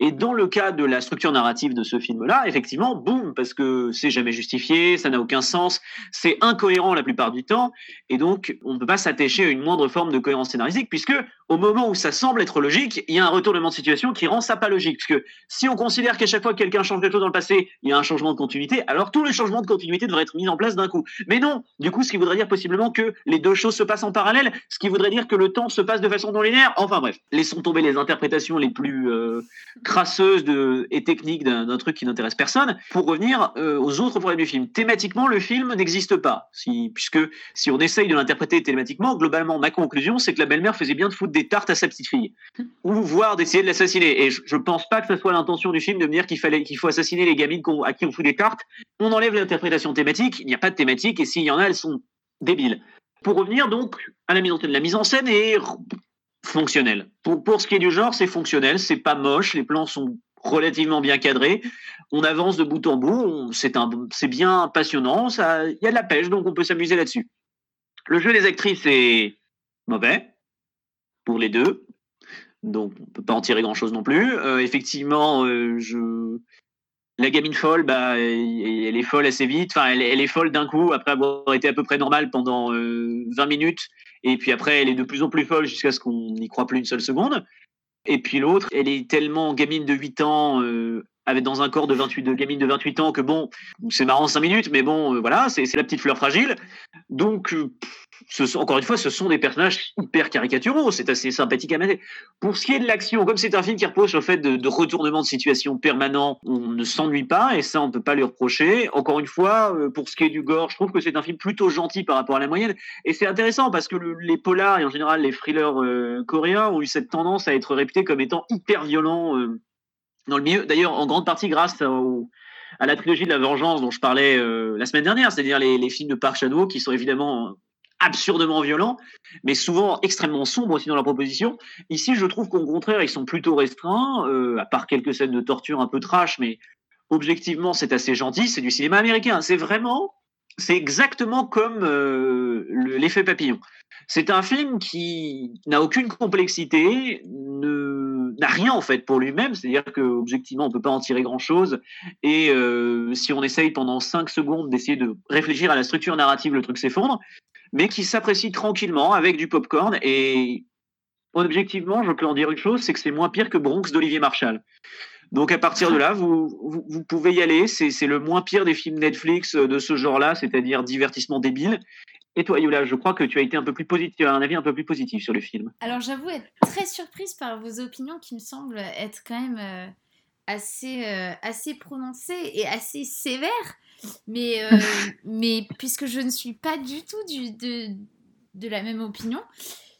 et dans le cas de la structure narrative de ce film-là, effectivement, boum, parce que c'est jamais justifié, ça n'a aucun sens, c'est incohérent la plupart du temps, et donc on ne peut pas s'attacher à une moindre forme de cohérence scénaristique, puisque au moment où ça semble être logique, il y a un retournement de situation qui rend ça pas logique. Parce que si on considère qu'à chaque fois que quelqu'un change quelque chose dans le passé, il y a un changement de continuité, alors tous les changements de continuité devraient être mis en place d'un coup. Mais non, du coup, ce qui voudrait dire possiblement que les deux choses se passent en parallèle, ce qui voudrait dire que le temps se passe de façon non linéaire. Enfin bref, laissons tomber les interprétations les plus euh, crasseuses de, et techniques d'un truc qui n'intéresse personne. Pour revenir euh, aux autres problèmes du film, thématiquement, le film n'existe pas. Puisque si on essaye de l'interpréter thématiquement, globalement, ma conclusion, c'est que la belle-mère faisait bien de foutre des tartes à sa petite fille, ou voire d'essayer de l'assassiner. Et je, je, pense pas que ce soit l'intention du film de me dire qu'il fallait faut assassiner les gamines à qui on fout des tartes. On enlève l'interprétation thématique. Il n'y a pas de thématique, et s'il y en a, elles sont débiles. Pour revenir donc à la mise en scène, la fonctionnelle. Pour, pour ce qui est du genre, c'est fonctionnel, c'est pas moche, les plans sont relativement bien cadrés. On avance de bout en bout, c'est bien passionnant, il y a de la pêche, donc on peut s'amuser là-dessus. Le jeu des actrices est mauvais pour les deux, donc on peut pas en tirer grand-chose non plus. Euh, effectivement, euh, la gamine folle, bah, elle est folle assez vite. Enfin, elle est folle d'un coup après avoir été à peu près normale pendant euh, 20 minutes. Et puis après, elle est de plus en plus folle jusqu'à ce qu'on n'y croit plus une seule seconde. Et puis l'autre, elle est tellement gamine de 8 ans, euh, avec dans un corps de 28 de gamine de 28 ans que bon, c'est marrant 5 minutes, mais bon, euh, voilà, c'est la petite fleur fragile. Donc, euh, encore une fois, ce sont des personnages hyper caricaturaux. C'est assez sympathique à mater. Pour ce qui est de l'action, comme c'est un film qui repose sur le fait de, de retournement de situation permanent, on ne s'ennuie pas et ça, on peut pas lui reprocher. Encore une fois, euh, pour ce qui est du gore, je trouve que c'est un film plutôt gentil par rapport à la moyenne. Et c'est intéressant parce que le, les polars et en général les thrillers euh, coréens ont eu cette tendance à être réputés comme étant hyper violents euh, dans le milieu. D'ailleurs, en grande partie grâce à la trilogie de la vengeance dont je parlais la semaine dernière, c'est-à-dire les, les, films de Park Chan-wook qui sont évidemment absurdement violents, mais souvent extrêmement sombres aussi dans leur proposition. Ici, je trouve qu'au contraire, ils sont plutôt restreints, euh, à part quelques scènes de torture un peu trash, mais objectivement, c'est assez gentil. C'est du cinéma américain. C'est vraiment, c'est exactement comme euh, l'effet papillon. C'est un film qui n'a aucune complexité, ne n'a rien en fait pour lui-même, c'est-à-dire que objectivement on peut pas en tirer grand-chose et euh, si on essaye pendant 5 secondes d'essayer de réfléchir à la structure narrative, le truc s'effondre, mais qui s'apprécie tranquillement avec du popcorn et objectivement, je peux en dire une chose, c'est que c'est moins pire que Bronx d'Olivier Marshall. Donc à partir de là, vous, vous, vous pouvez y aller. C'est le moins pire des films Netflix de ce genre-là, c'est-à-dire divertissement débile. Et toi, Yola, je crois que tu as été un peu plus positif, un avis un peu plus positif sur le film. Alors j'avoue être très surprise par vos opinions qui me semblent être quand même euh, assez, euh, assez prononcées et assez sévères. Mais, euh, mais puisque je ne suis pas du tout du, de, de la même opinion,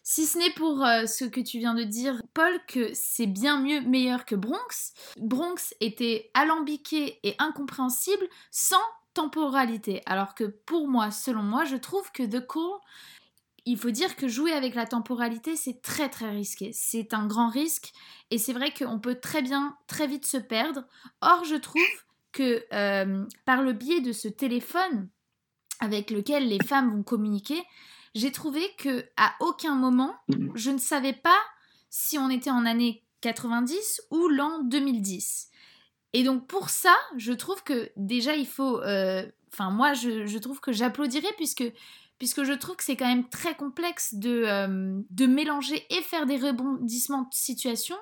si ce n'est pour ce que tu viens de dire, Paul, que c'est bien mieux, meilleur que Bronx. Bronx était alambiqué et incompréhensible sans temporalité. Alors que pour moi, selon moi, je trouve que The Call, il faut dire que jouer avec la temporalité, c'est très très risqué. C'est un grand risque et c'est vrai qu'on peut très bien, très vite se perdre. Or, je trouve que euh, par le biais de ce téléphone avec lequel les femmes vont communiquer, j'ai trouvé que à aucun moment je ne savais pas si on était en année 90 ou l'an 2010. Et donc pour ça, je trouve que déjà il faut, enfin euh, moi je, trouve que j'applaudirais puisque puisque je trouve que c'est quand même très complexe de, euh, de mélanger et faire des rebondissements de situation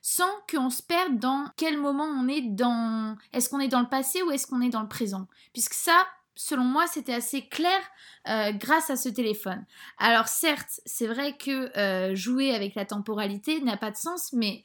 sans qu'on se perde dans quel moment on est dans... Est-ce qu'on est dans le passé ou est-ce qu'on est dans le présent Puisque ça, selon moi, c'était assez clair euh, grâce à ce téléphone. Alors certes, c'est vrai que jouer avec la temporalité n'a pas de sens, mais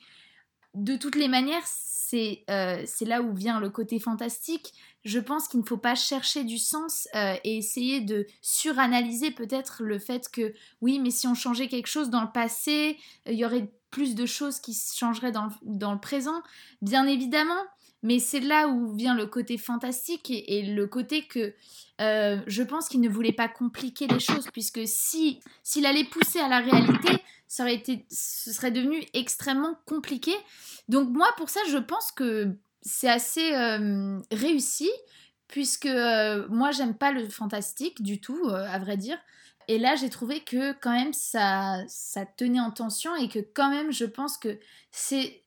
de toutes les manières, c'est euh, là où vient le côté fantastique. Je pense qu'il ne faut pas chercher du sens euh, et essayer de suranalyser peut-être le fait que oui, mais si on changeait quelque chose dans le passé, il y aurait plus de choses qui changeraient dans le présent, bien évidemment. Mais c'est là où vient le côté fantastique et, le côté que euh, je pense qu'il ne voulait pas compliquer les choses, puisque si s'il allait pousser à la réalité, ça aurait été, ce serait devenu extrêmement compliqué. Donc moi, pour ça, je pense que c'est assez euh, réussi, puisque euh, moi, j'aime pas le fantastique du tout, à vrai dire. Et là, j'ai trouvé que quand même ça, ça tenait en tension et que quand même, je pense que c'est,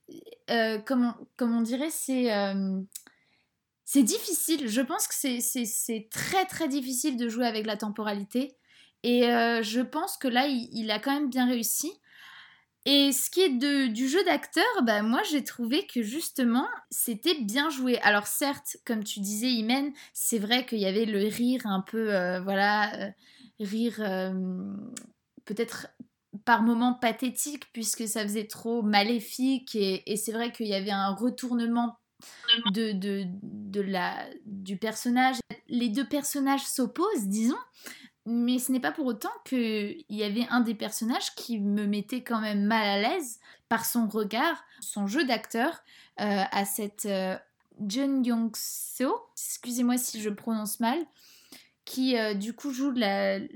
euh, comme, on, dirait, c'est, c'est difficile. Je pense que c'est, très très difficile de jouer avec la temporalité. Et euh, je pense que là, il, a quand même bien réussi. Et ce qui est de, du jeu d'acteur, bah, moi j'ai trouvé que justement c'était bien joué. Alors certes, comme tu disais, Imen, c'est vrai qu'il y avait le rire un peu, voilà, rire peut-être par moments pathétique puisque ça faisait trop maléfique et, c'est vrai qu'il y avait un retournement de, de, de, la, du personnage. Les deux personnages s'opposent, disons, mais ce n'est pas pour autant qu'il y avait un des personnages qui me mettait quand même mal à l'aise par son regard, son jeu d'acteur euh, à cette euh, Jun Young-seo, excusez-moi si je prononce mal, qui euh, du coup joue le,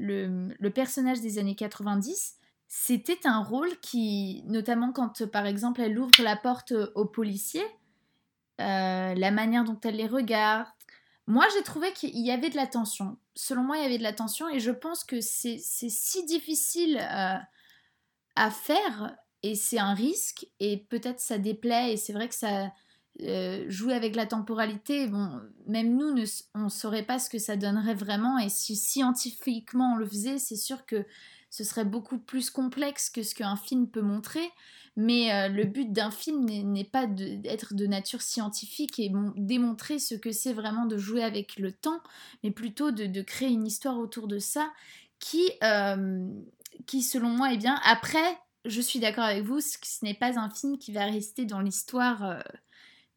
le, personnage des années 90. C'était un rôle qui, notamment quand par exemple elle ouvre la porte aux policiers, euh, la manière dont elle les regarde, moi j'ai trouvé qu'il y avait de la tension. Selon moi, il y avait de la tension et je pense que c'est si difficile euh, à faire et c'est un risque et peut-être ça déplaît et c'est vrai que ça euh, jouer avec la temporalité, bon, même nous, on ne saurait pas ce que ça donnerait vraiment. Et si scientifiquement on le faisait, c'est sûr que ce serait beaucoup plus complexe que ce qu'un film peut montrer. Mais euh, le but d'un film n'est pas d'être de, nature scientifique et démontrer ce que c'est vraiment de jouer avec le temps, mais plutôt de, créer une histoire autour de ça qui, euh, selon moi, est bien. Après, je suis d'accord avec vous, ce, ce n'est pas un film qui va rester dans l'histoire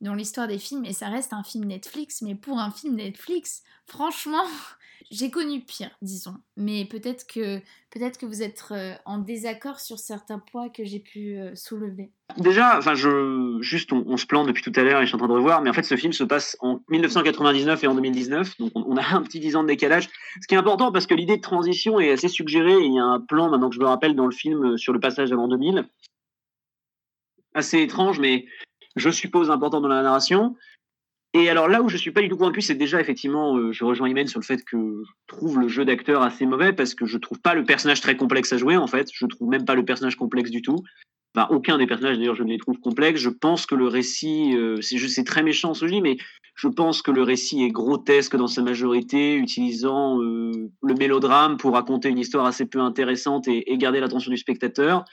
dans l'histoire des films et ça reste un film Netflix, mais pour un film Netflix, franchement, j'ai connu pire, disons. Mais peut-être que, peut-être que vous êtes euh, en désaccord sur certains points que j'ai pu euh, soulever. Déjà, enfin, je, juste, on, se plante depuis tout à l'heure et je suis en train de revoir, mais en fait, ce film se passe en 1999 et en 2019, donc on, a un petit 10 ans de décalage. Ce qui est important parce que l'idée de transition est assez suggérée. Il y a un plan, maintenant que je me rappelle, dans le film euh, sur le passage avant 2000. Assez étrange, mais je suppose, important dans la narration. Et alors là où je suis pas du tout convaincu, c'est déjà effectivement, euh, je rejoins Imen sur le fait que je trouve le jeu d'acteur assez mauvais parce que je trouve pas le personnage très complexe à jouer en fait. Je trouve même pas le personnage complexe du tout. Enfin, aucun des personnages d'ailleurs je ne les trouve complexes. Je pense que le récit, euh, c'est très méchant ce que mais je pense que le récit est grotesque dans sa majorité, utilisant euh, le mélodrame pour raconter une histoire assez peu intéressante et garder l'attention du spectateur.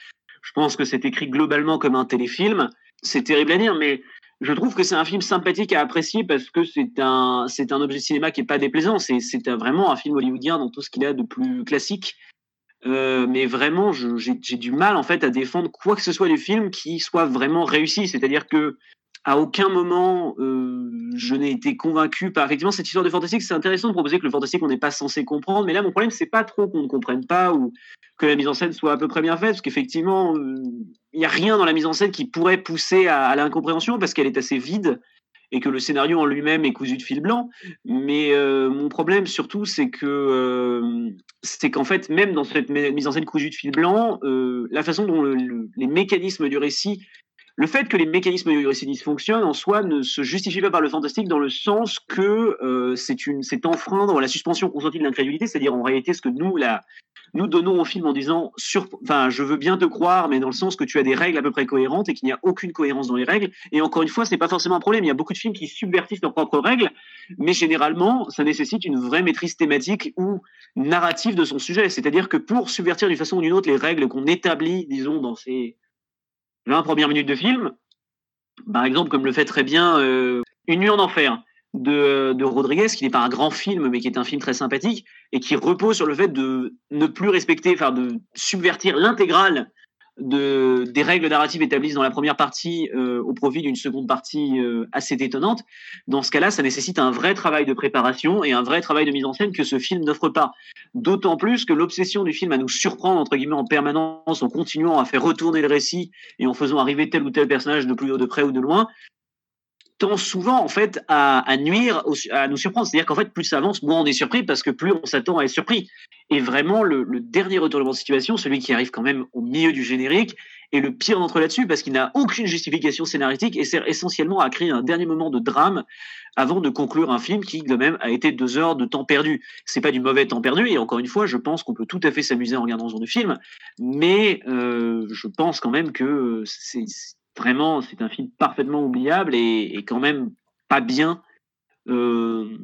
Je pense que c'est écrit globalement comme un téléfilm c'est terrible à dire, mais je trouve que c'est un film sympathique à apprécier parce que c'est un, c'est un objet cinéma qui est pas déplaisant. C'est, c'est vraiment un film hollywoodien dans tout ce qu'il a de plus classique. Euh, mais vraiment, j'ai, du mal en fait à défendre quoi que ce soit du film qui soit vraiment réussi. C'est-à-dire que à aucun moment euh, je n'ai été convaincu par effectivement cette histoire de fantastique. C'est intéressant de proposer que le fantastique on n'est pas censé comprendre, mais là mon problème c'est pas trop qu'on ne comprenne pas ou que la mise en scène soit à peu près bien faite, parce qu'effectivement euh, il n'y a rien dans la mise en scène qui pourrait pousser à, l'incompréhension parce qu'elle est assez vide et que le scénario en lui-même est cousu de fil blanc. Mais euh, mon problème surtout, c'est que c'est qu'en fait, même dans cette mise en scène cousue de fil blanc, la façon dont les mécanismes du récit le fait que les mécanismes récidivisme fonctionnent en soi ne se justifie pas par le fantastique dans le sens que euh, c'est une c'est enfreindre la suspension consentie de l'incrédulité, c'est-à-dire en réalité ce que nous là nous donnons au film en disant sur enfin je veux bien te croire mais dans le sens que tu as des règles à peu près cohérentes et qu'il n'y a aucune cohérence dans les règles. Et encore une fois ce n'est pas forcément un problème, il y a beaucoup de films qui subvertissent leurs propres règles mais généralement ça nécessite une vraie maîtrise thématique ou narrative de son sujet, c'est-à-dire que pour subvertir d'une façon ou d'une autre les règles qu'on établit disons dans ces 20 premières minutes de film, par exemple, comme le fait très bien euh, Une nuit en enfer de, de Rodriguez, qui n'est pas un grand film, mais qui est un film très sympathique, et qui repose sur le fait de ne plus respecter, enfin de subvertir l'intégrale de, des règles narratives établies dans la première partie euh, au profit d'une seconde partie euh, assez détonnante. Dans ce cas-là, ça nécessite un vrai travail de préparation et un vrai travail de mise en scène que ce film n'offre pas. D'autant plus que l'obsession du film à nous surprendre entre guillemets en permanence en continuant à faire retourner le récit et en faisant arriver tel ou tel personnage de plus de près ou de loin tend souvent en fait à, nuire, à nous surprendre. C'est-à-dire qu'en fait, plus ça avance, moins on est surpris parce que plus on s'attend à être surpris. Et vraiment, le, le, dernier retournement de situation, celui qui arrive quand même au milieu du générique, est le pire d'entre là-dessus parce qu'il n'a aucune justification scénaristique et sert essentiellement à créer un dernier moment de drame avant de conclure un film qui, de même, a été deux heures de temps perdu. C'est pas du mauvais temps perdu et encore une fois, je pense qu'on peut tout à fait s'amuser en regardant ce genre de film, mais euh, je pense quand même que c'est vraiment, c'est un film parfaitement oubliable et, quand même pas bien euh,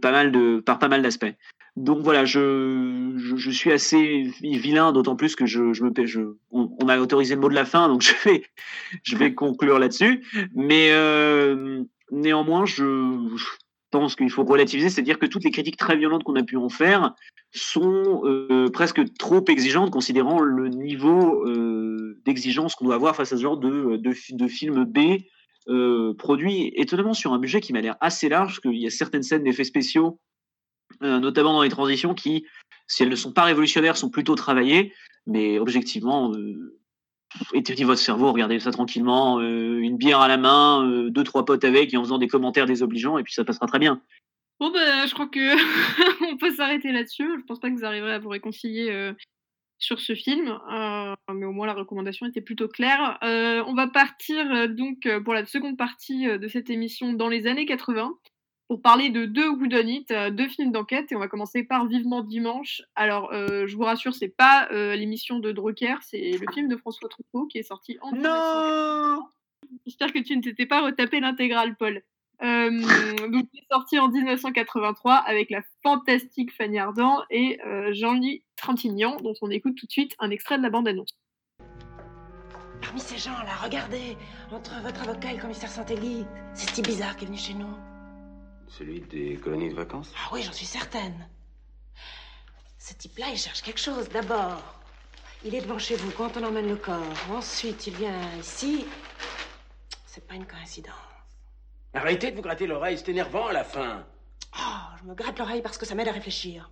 pas mal de, par pas mal d'aspects. Donc voilà, je, suis assez vilain, d'autant plus que je, je me on, on, a autorisé le mot de la fin, donc je vais, conclure là-dessus. Mais euh, néanmoins, je pense qu'il faut relativiser, c'est-à-dire que toutes les critiques très violentes qu'on a pu en faire sont euh, presque trop exigeantes, considérant le niveau euh, d'exigence qu'on doit avoir face à ce genre de, de, de film B euh, produit étonnamment sur un budget qui m'a l'air assez large, qu'il y a certaines scènes d'effets spéciaux, euh, notamment dans les transitions, qui, si elles ne sont pas révolutionnaires, sont plutôt travaillées, mais objectivement, euh, éteignez votre cerveau, regardez ça tranquillement, euh, une bière à la main, euh, deux, trois potes avec, et en faisant des commentaires désobligeants, et puis ça passera très bien. Bon, bah, je crois que on peut s'arrêter là-dessus. Je pense pas que vous arriverez à vous réconcilier euh, sur ce film, mais au moins la recommandation était plutôt claire. On va partir donc pour la seconde partie de cette émission dans les années 80 pour parler de deux Wooden It, deux films d'enquête, et on va commencer par Vivement Dimanche. Alors, euh, je vous rassure, c'est pas euh, l'émission de Drucker, c'est le film de François Truffaut qui est sorti en. Non J'espère que tu ne t'étais pas retapé l'intégrale, Paul. Euh, donc, il est sorti en 1983 avec la fantastique Fanny Ardant et Jean-Louis Trintignant, dont on écoute tout de suite un extrait de la bande-annonce. Parmi ces gens-là, regardez, entre votre avocat et le commissaire Santelli, c'est ce type bizarre qui est venu chez nous. Celui des colonies de vacances Ah oui, j'en suis certaine. Ce type-là, il cherche quelque chose. D'abord, il est devant chez vous quand on emmène le corps. Ensuite, il vient ici. C'est pas une coïncidence. Arrêtez de vous gratter l'oreille, c'est énervant à la fin. Oh, je me gratte l'oreille parce que ça m'aide à réfléchir.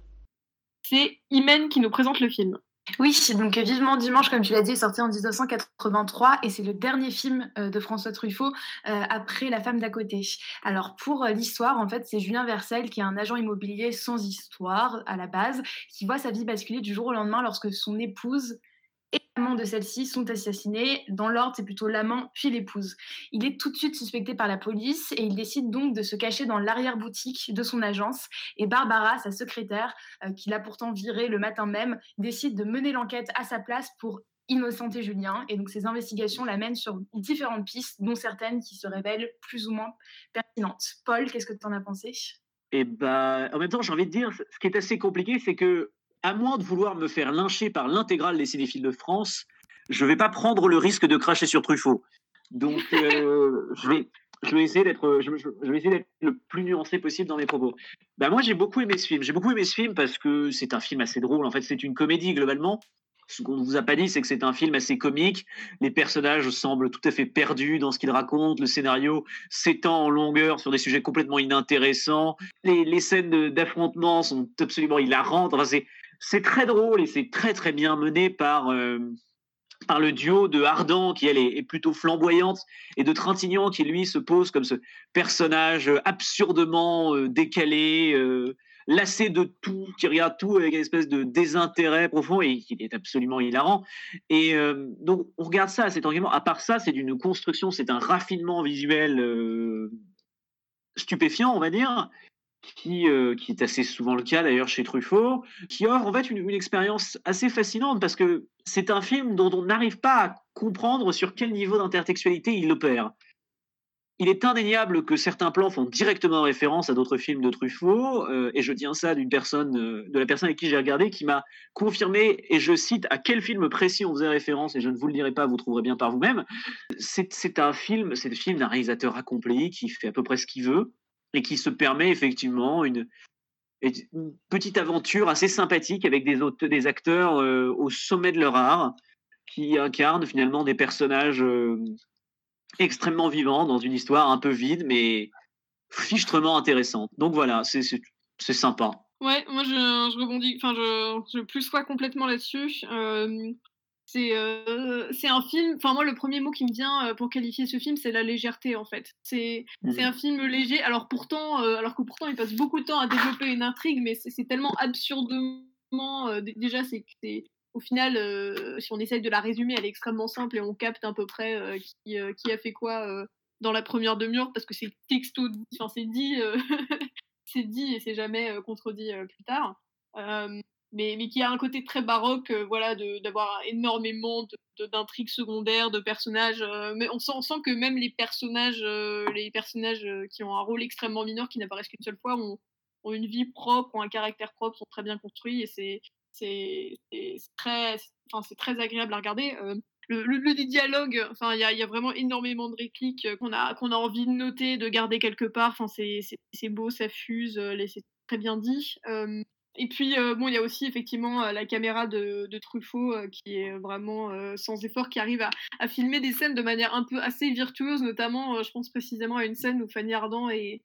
C'est Imen qui nous présente le film. Oui, donc Vivement Dimanche, comme tu l'as dit, est sorti en 1983 et c'est le dernier film euh, de François Truffaut euh, après La femme d'à côté. Alors pour euh, l'histoire, en fait, c'est Julien Versel qui est un agent immobilier sans histoire à la base, qui voit sa vie basculer du jour au lendemain lorsque son épouse de celle-ci sont assassinés. Dans l'ordre, c'est plutôt l'amant puis l'épouse. Il est tout de suite suspecté par la police et il décide donc de se cacher dans l'arrière-boutique de son agence. Et Barbara, sa secrétaire, euh, qui l'a pourtant viré le matin même, décide de mener l'enquête à sa place pour innocenter Julien. Et donc ces investigations l'amènent sur différentes pistes, dont certaines qui se révèlent plus ou moins pertinentes. Paul, qu'est-ce que tu en as pensé? Eh ben, en même temps, j'ai envie de dire, ce qui est assez compliqué, c'est que à moins de vouloir me faire lyncher par l'intégrale des cinéphiles de France, je ne vais pas prendre le risque de cracher sur Truffaut. Donc, euh, je, vais, je, vais, essayer d'être, je, vais essayer d'être le plus nuancé possible dans mes propos. Ben, moi, j'ai beaucoup aimé ce film. J'ai beaucoup aimé ce film parce que c'est un film assez drôle. En fait, c'est une comédie globalement. Ce qu'on ne vous a pas dit, c'est que c'est un film assez comique. Les personnages semblent tout à fait perdus dans ce qu'ils racontent. Le scénario s'étend en longueur sur des sujets complètement inintéressants. Les, les scènes d'affrontement sont absolument hilarantes. Enfin, c'est, c'est très drôle et c'est très très bien mené par, euh, par le duo de Ardent qui elle est, plutôt flamboyante et de Trintignant qui lui se pose comme ce personnage absurdement euh, décalé, euh, lassé de tout, qui regarde tout avec une espèce de désintérêt profond et qui est absolument hilarant. Et donc on regarde ça, cet argument. À part ça, c'est d'une construction, c'est un raffinement visuel stupéfiant, on va dire qui, euh, qui, est assez souvent le cas d'ailleurs chez Truffaut, qui offre en fait une, une expérience assez fascinante parce que c'est un film dont on n'arrive pas à comprendre sur quel niveau d'intertextualité il opère. Il est indéniable que certains plans font directement référence à d'autres films de Truffaut, euh, et je tiens ça d'une personne, euh, de la personne avec qui j'ai regardé, qui m'a confirmé, et je cite, à quel film précis on faisait référence, et je ne vous le dirai pas, vous trouverez bien par vous-même. C'est un film, c'est le film d'un réalisateur accompli qui fait à peu près ce qu'il veut, et qui se permet effectivement une, petite aventure assez sympathique avec des, acteurs euh, au sommet de leur art, qui incarne finalement des personnages extrêmement vivants dans une histoire un peu vide, mais fichtrement intéressante. Donc voilà, c'est sympa. Ouais, moi je, rebondis, enfin je, je plus fois complètement là-dessus. Euh, c'est euh, un film, enfin moi le premier mot qui me vient euh, pour qualifier ce film, c'est la légèreté en fait. C'est c'est un film léger, alors pourtant, alors que pourtant il passe beaucoup de temps à développer une intrigue, mais c'est tellement absurdement, déjà c'est au final, si on essaye de la résumer, elle est extrêmement simple et on capte à peu près qui, qui, a fait quoi dans la première demi-heure parce que c'est texto, enfin c'est dit c'est dit et c'est jamais contredit plus tard. Mais, qui a un côté très baroque, voilà, d'avoir énormément d'intrigues secondaires, de personnages. mais on sent, on que même les personnages, les personnages qui ont un rôle extrêmement mineur, qui n'apparaissent qu'une seule fois, ont, une vie propre, ont un caractère propre, sont très bien construits et c'est très, enfin, très agréable à regarder le, le, dialogue, enfin, il y a, y a, vraiment énormément de répliques euh, qu'on a, qu'on a envie de noter, de garder quelque part. Enfin, c'est beau, ça fuse, euh, c'est très bien dit. Euh, et puis, bon, il y a aussi effectivement la caméra de, Truffaut qui est vraiment sans effort, qui arrive à, filmer des scènes de manière un peu assez virtuose, notamment, je pense précisément à une scène où Fanny Ardant est,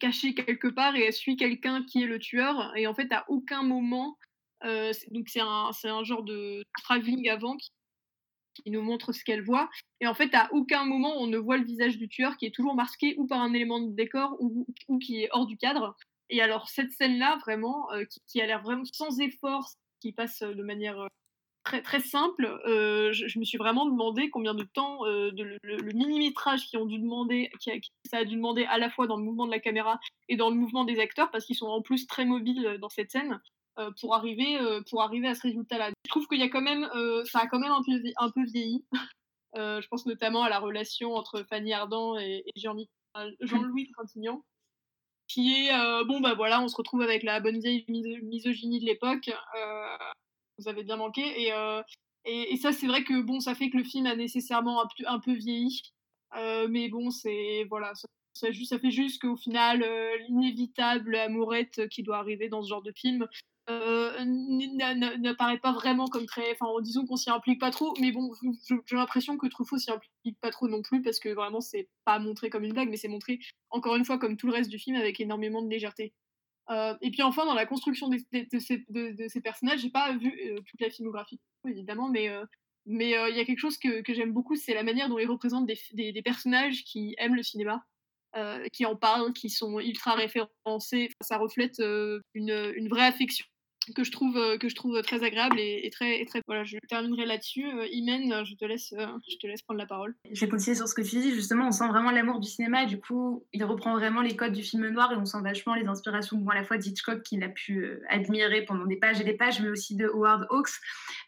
cachée quelque part et elle suit quelqu'un qui est le tueur. Et en fait, à aucun moment, donc c'est un, genre de travelling avant qui nous montre ce qu'elle voit. Et en fait, à aucun moment, on ne voit le visage du tueur qui est toujours masqué ou par un élément de décor ou qui est hors du cadre. Et alors, cette scène-là, vraiment, euh, qui, a l'air vraiment sans effort, qui passe de manière euh, très, simple, euh, je, me suis vraiment demandé combien de temps le, mini-métrage qui ont dû demander, qui, ça a dû demander à la fois dans le mouvement de la caméra et dans le mouvement des acteurs, parce qu'ils sont en plus très mobiles dans cette scène. Euh, pour arriver euh, pour arriver à ce résultat-là. Je trouve qu'il y a quand même euh, ça a quand même un peu un peu vieilli. je pense notamment à la relation entre Fanny Ardant et, Jean-Louis Trintignant qui est bon bah voilà on se retrouve avec la bonne vieille misogynie de l'époque vous avez bien manqué. Et, et, ça c'est vrai que bon ça fait que le film a nécessairement un, un peu vieilli. Mais bon c'est voilà ça, ça, ça, fait juste qu'au final l'inévitable amourette qui doit arriver dans ce genre de film euh, n'apparaît pas vraiment comme très. Enfin, disons qu'on s'y implique pas trop, mais bon, j'ai l'impression que Truffaut s'y implique pas trop non plus parce que vraiment, c'est pas montré comme une blague, mais c'est montré encore une fois comme tout le reste du film avec énormément de légèreté. Euh, et puis enfin, dans la construction de, ces, de, ces, personnages, j'ai pas vu euh, toute la filmographie, évidemment, mais mais il y a quelque chose que, j'aime beaucoup, c'est la manière dont ils représentent des, personnages qui aiment le cinéma. qui en parlent, qui sont ultra référencés. Ça reflète une vraie affection que je trouve euh, que je trouve très agréable et, très très voilà je terminerai là-dessus. Euh, Imen je te laisse euh, je te laisse prendre la parole. Je vais continuer sur ce que tu dis justement on sent vraiment l'amour du cinéma et du coup il reprend vraiment les codes du film noir et on sent vachement les inspirations bon, à la fois d'Hitchcock qu'il a pu admirer pendant des pages et des pages mais aussi de Howard Hawks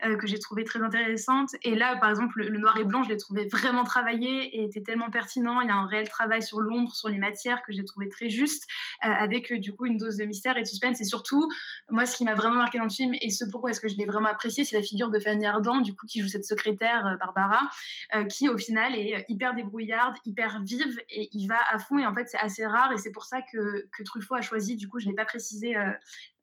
que j'ai trouvé très intéressante. Et là par exemple le, noir et blanc je l'ai trouvé vraiment travaillé et était tellement pertinent. Il y a un réel travail sur l'ombre sur les matières que j'ai trouvé très juste avec du coup une dose de mystère et de suspense. Et surtout moi ce qui m'a vraiment marqué dans le film et ce pourquoi est-ce que je l'ai vraiment apprécié, c'est la figure de Fanny Ardant, du coup, qui joue cette secrétaire, euh, Barbara, euh, qui au final est euh, hyper débrouillarde, hyper vive et il va à fond. Et en fait, c'est assez rare et c'est pour ça que, Truffaut a choisi, du coup, je ne l'ai pas précisé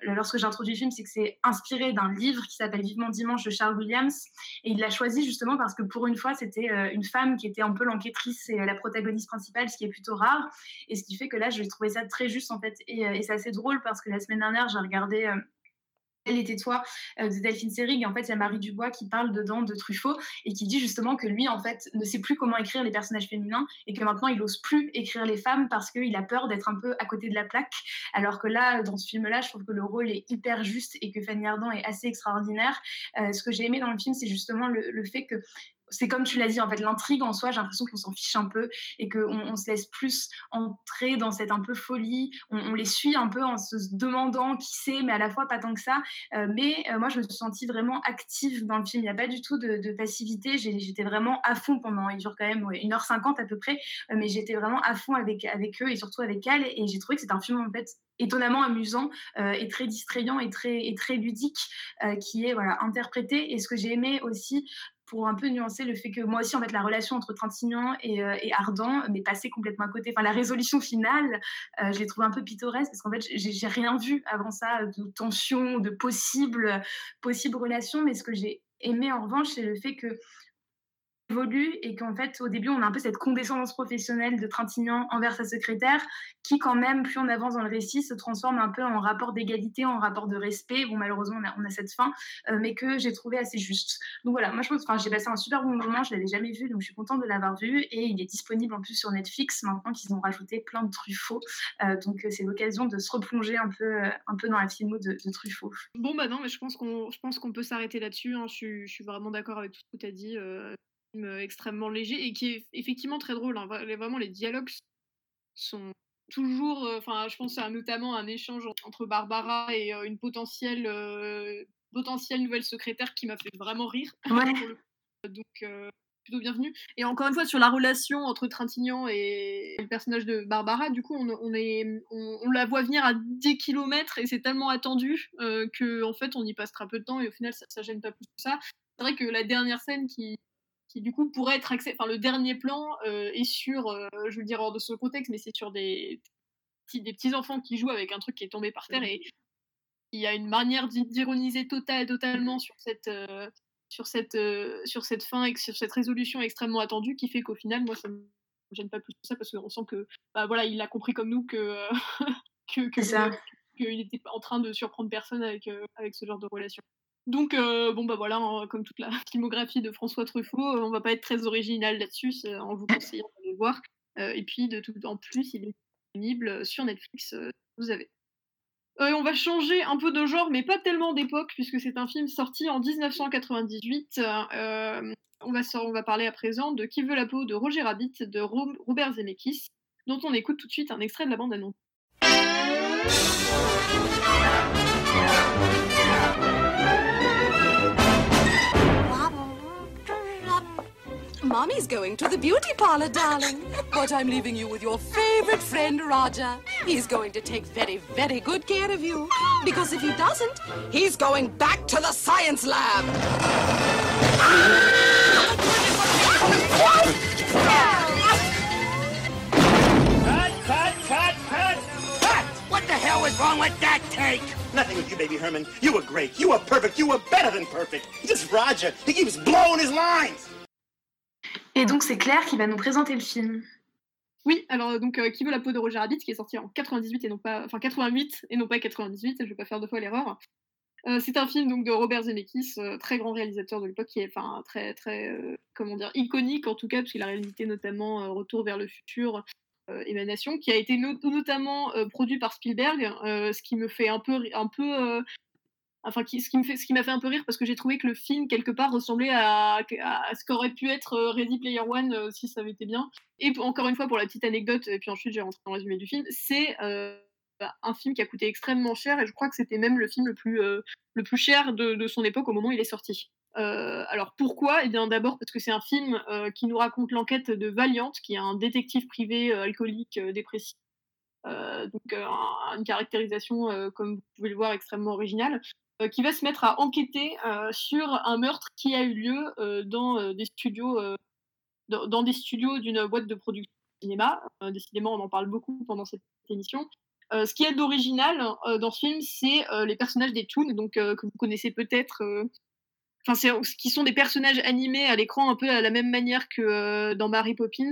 lorsque j'ai introduit le film, c'est que c'est inspiré d'un livre qui s'appelle Vivement Dimanche de Charles Williams. Et il l'a choisi justement parce que pour une fois, c'était une femme qui était un peu l'enquêtrice et la protagoniste principale, ce qui est plutôt rare. Et ce qui fait que là, je trouvais ça très juste en fait. Et c'est assez drôle parce que la semaine dernière, j'ai regardé elle était toi euh, de Delphine Seyrig. En fait, il Marie Dubois qui parle dedans de Truffaut et qui dit justement que lui, en fait, ne sait plus comment écrire les personnages féminins et que maintenant, il n'ose plus écrire les femmes parce qu'il a peur d'être un peu à côté de la plaque. Alors que là, dans ce film-là, je trouve que le rôle est hyper juste et que Fanny Ardant est assez extraordinaire. Euh, ce que j'ai aimé dans le film, c'est justement le fait que c'est comme tu l'as dit, en fait, l'intrigue en soi, j'ai l'impression qu'on s'en fiche un peu et qu'on on se laisse plus entrer dans cette un peu folie. On, les suit un peu en se demandant qui c'est, mais à la fois pas tant que ça. Euh, mais euh, moi, je me suis sentie vraiment active dans le film. Il n'y a pas du tout de, passivité. J'étais vraiment à fond pendant, il dure quand même 1h50 à peu près, euh, mais j'étais vraiment à fond avec, avec eux et surtout avec elle. Et j'ai trouvé que c'était un film en fait étonnamment amusant et très distrayant et très, et très ludique qui est voilà interprété. Et ce que j'ai aimé aussi pour un peu nuancer le fait que moi aussi, en fait, la relation entre Trintignant et, euh, et Ardent m'est passée complètement à côté. Enfin, la résolution finale, euh, je l'ai trouvée un peu pittoresque parce qu'en fait, j'ai rien vu avant ça de tension, de possibles possible relations. Mais ce que j'ai aimé en revanche, c'est le fait que évolue et qu'en fait, au début, on a un peu cette condescendance professionnelle de Trintignant envers sa secrétaire, qui quand même, plus on avance dans le récit, se transforme un peu en rapport d'égalité, en rapport de respect. Bon, malheureusement, on a, on a cette fin, euh, mais que j'ai trouvé assez juste. Donc voilà, moi je pense, enfin, j'ai passé un super bon moment, je l'avais jamais vu, donc je suis contente de l'avoir vu, et il est disponible en plus sur Netflix maintenant qu'ils ont rajouté plein de Truffaut. Euh, donc euh, c'est l'occasion de se replonger un peu, un peu dans la filmo de, de Truffaut. Bon bah non, mais je pense qu'on, je peut s'arrêter là-dessus. Hein. Je, suis vraiment d'accord avec tout ce que tu as dit extrêmement léger et qui est effectivement très drôle. Hein. Vraiment, les dialogues sont toujours. Enfin, je pense à notamment un échange entre Barbara et une potentielle, potentielle nouvelle secrétaire qui m'a fait vraiment rire. Donc, plutôt bienvenue. Et encore une fois, sur la relation entre Trintignant et le personnage de Barbara, du coup, on, est, on, la voit venir à 10 km et c'est tellement attendu qu'en que, en fait, on y passe très peu de temps et au final, ça, ça gêne pas plus que ça. C'est vrai que la dernière scène qui, qui du coup pourrait être accès. Enfin, le dernier plan euh, est sur, euh, je veux dire hors de ce contexte, mais c'est sur des petits, des petits enfants qui jouent avec un truc qui est tombé par terre et il y a une manière d'ironiser total, totalement sur cette, euh, sur cette, sur cette fin et sur cette résolution extrêmement attendue qui fait qu'au final, moi, ça me gêne pas plus que ça parce qu'on sent que, bah voilà, il a compris comme nous que, que, qu'il était en train de surprendre personne avec, avec ce genre de relation. Donc, euh, bon, bah voilà, hein, comme toute la filmographie de François Truffaut, euh, on va pas être très original là-dessus, en vous conseillant de le voir. Euh, et puis, de tout, en plus, il est disponible sur Netflix, vous avez. on va changer un peu de genre, mais pas tellement d'époque, puisque c'est un film sorti en 1998. on, va parler à présent de Qui veut la peau de Roger Rabbit de Robert Zemeckis, dont on écoute tout de suite un extrait de la bande-annonce. Mommy's going to the beauty parlor, darling. But I'm leaving you with your favorite friend, Roger. He's going to take very, very good care of you. Because if he doesn't, he's going back to the science lab. Cut, cut, cut, cut, cut! What the hell was wrong with that take? Nothing with you, baby Herman. You were great. You were perfect. You were better than perfect. Just Roger. He keeps blowing his lines. Et donc c'est Claire qui va nous présenter le film. Oui, alors donc euh, Qui veut la peau de Roger Rabbit, qui est sorti en 98 et non pas, enfin 88 et non pas 98, je vais pas faire deux fois l'erreur. Euh, c'est un film de Robert Zemeckis, euh, très grand réalisateur de l'époque, qui est enfin très très comment dire iconique en tout cas parce qu'il a réalisé notamment Retour vers le futur, Émanation, qui a été notamment produit par Spielberg, ce qui me fait un peu un peu enfin ce qui m'a fait un peu rire parce que j'ai trouvé que le film quelque part ressemblait à, ce qu'aurait pu être euh, Ready Player One euh, si ça avait été bien et encore une fois pour la petite anecdote et puis ensuite j'ai rentré dans le résumé du film c'est euh, un film qui a coûté extrêmement cher et je crois que c'était même le film le plus le plus cher de, son époque au moment où il est sorti alors pourquoi? Eh bien d'abord parce que c'est un film qui nous raconte l'enquête de Valiant, qui est un détective privé alcoolique dépressif. donc une caractérisation, comme vous pouvez le voir, extrêmement originale. Euh, qui va se mettre à enquêter euh, sur un meurtre qui a eu lieu euh, dans des studios dans, des studios d'une boîte de production de cinéma. décidément, on en parle beaucoup pendant cette émission. ce qui est d'original dans ce film, c'est les personnages des Toons, donc que vous connaissez peut-être. Qui sont des personnages animés à l'écran un peu à la même manière que dans Mary Poppins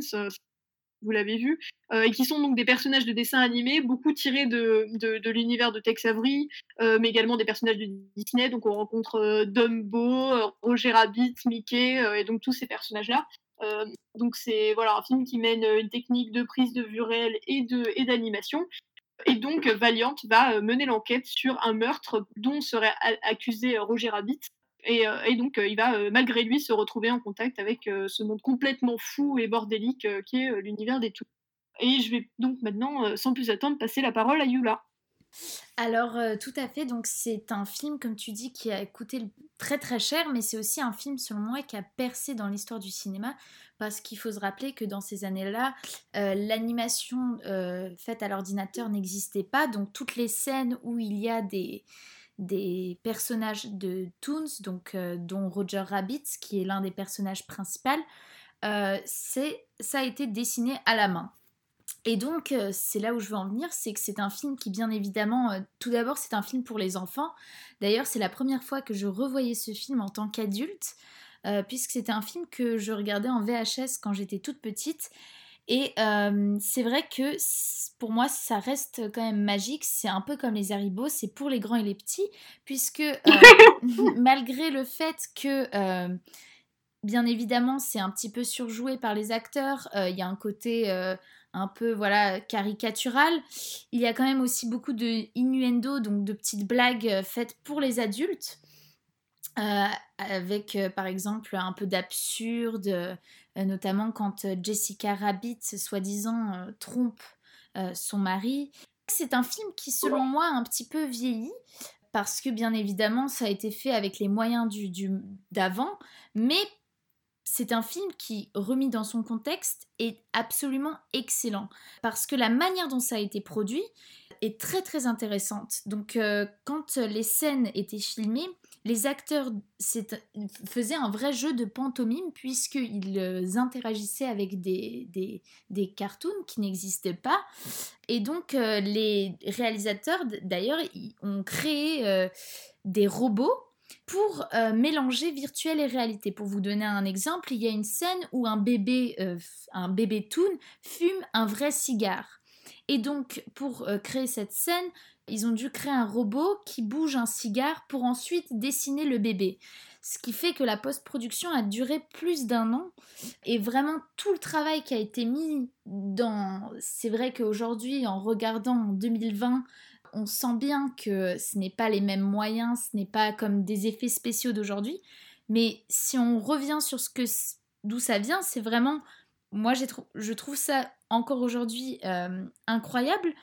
vous l'avez vu, euh, et qui sont donc des personnages de dessins animés, beaucoup tirés de, de, l'univers de Tex Avery, euh, mais également des personnages de Disney. Donc on rencontre euh, Dumbo, Roger Rabbit, Mickey, et donc tous ces personnages-là. donc c'est voilà un film qui mène une technique de prise de vue réelle et d'animation. Et donc Valiant va mener l'enquête sur un meurtre dont serait accusé Roger Rabbit, euh, et, donc, euh, il va euh, malgré lui se retrouver en contact avec ce monde complètement fou et bordélique qui est l'univers des tout. Et je vais donc maintenant, sans plus attendre, passer la parole à Yula. Alors, tout à fait. Donc, c'est un film, comme tu dis, qui a coûté très très cher, mais c'est aussi un film, selon moi, qui a percé dans l'histoire du cinéma, parce qu'il faut se rappeler que dans ces années-là, l'animation faite à l'ordinateur n'existait pas. Donc, toutes les scènes où il y a des des personnages de Toons, donc, euh, dont Roger Rabbit, qui est l'un des personnages principaux, euh, ça a été dessiné à la main. Et donc, euh, c'est là où je veux en venir, c'est que c'est un film qui, bien évidemment, tout d'abord, c'est un film pour les enfants. D'ailleurs, c'est la première fois que je revoyais ce film en tant qu'adulte, puisque c'était un film que je regardais en VHS quand j'étais toute petite. Et c'est vrai que pour moi, ça reste quand même magique. C'est un peu comme les Haribo, c'est pour les grands et les petits, puisque malgré le fait que bien évidemment, c'est un petit peu surjoué par les acteurs. Il y a un côté un peu voilà caricatural. Il y a quand même aussi beaucoup de innuendo, donc de petites blagues faites pour les adultes, euh, avec euh, par exemple un peu d'absurde, notamment quand Jessica Rabbit, soi-disant, trompe son mari. C'est un film qui, selon moi, a un petit peu vieilli. Parce que bien évidemment, ça a été fait avec les moyens du d'avant, mais c'est un film qui, remis dans son contexte, est absolument excellent. Parce que la manière dont ça a été produit est très très intéressante. Donc euh, quand les scènes étaient filmées, les acteurs faisaient un vrai jeu de pantomime puisqu'ils euh, interagissaient avec des, cartoons qui n'existaient pas. Et donc euh, les réalisateurs d'ailleurs ont créé des robots pour euh, mélanger virtuel et réalité. Pour vous donner un exemple, il y a une scène où un bébé, euh, un bébé toon fume un vrai cigare. Et donc, pour euh, créer cette scène, ils ont dû créer un robot qui bouge un cigare pour ensuite dessiner le bébé. Ce qui fait que la post-production a duré plus d'un an. Et vraiment, tout le travail qui a été mis dans... C'est vrai qu'aujourd'hui, en regardant en 2020 on sent bien que ce n'est pas les mêmes moyens, ce n'est pas comme des effets spéciaux d'aujourd'hui. Mais si on revient sur ce que d'où ça vient, c'est vraiment moi je trouve ça encore aujourd'hui euh, incroyable.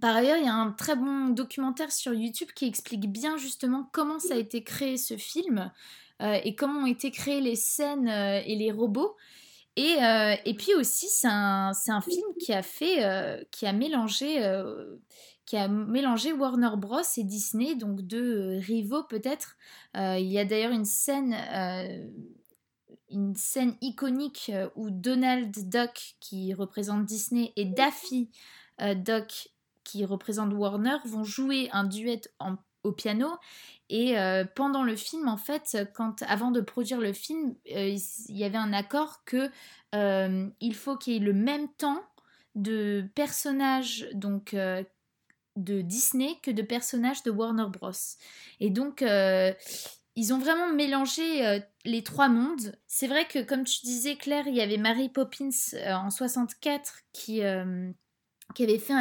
Par ailleurs, il y a un très bon documentaire sur YouTube qui explique bien justement comment ça a été créé ce film euh, et comment ont été créées les scènes euh, et les robots. Et, et puis aussi, c'est un, film qui a fait, qui a mélangé qui a mélangé Warner Bros et Disney, donc deux euh, rivaux peut-être. Euh, il y a d'ailleurs une scène, euh, une scène iconique où Donald Duck, qui représente Disney, et Daffy Duck, qui représente Warner, vont jouer un duet au piano. Et pendant le film, en fait, quand, avant de produire le film, il y avait un accord que il faut qu'il y ait le même temps de personnages donc de Disney que de personnages de Warner Bros. Et donc, euh, ils ont vraiment mélangé euh, les trois mondes. C'est vrai que, comme tu disais, Claire, il y avait Mary Poppins euh, en 64 qui, qui avait fait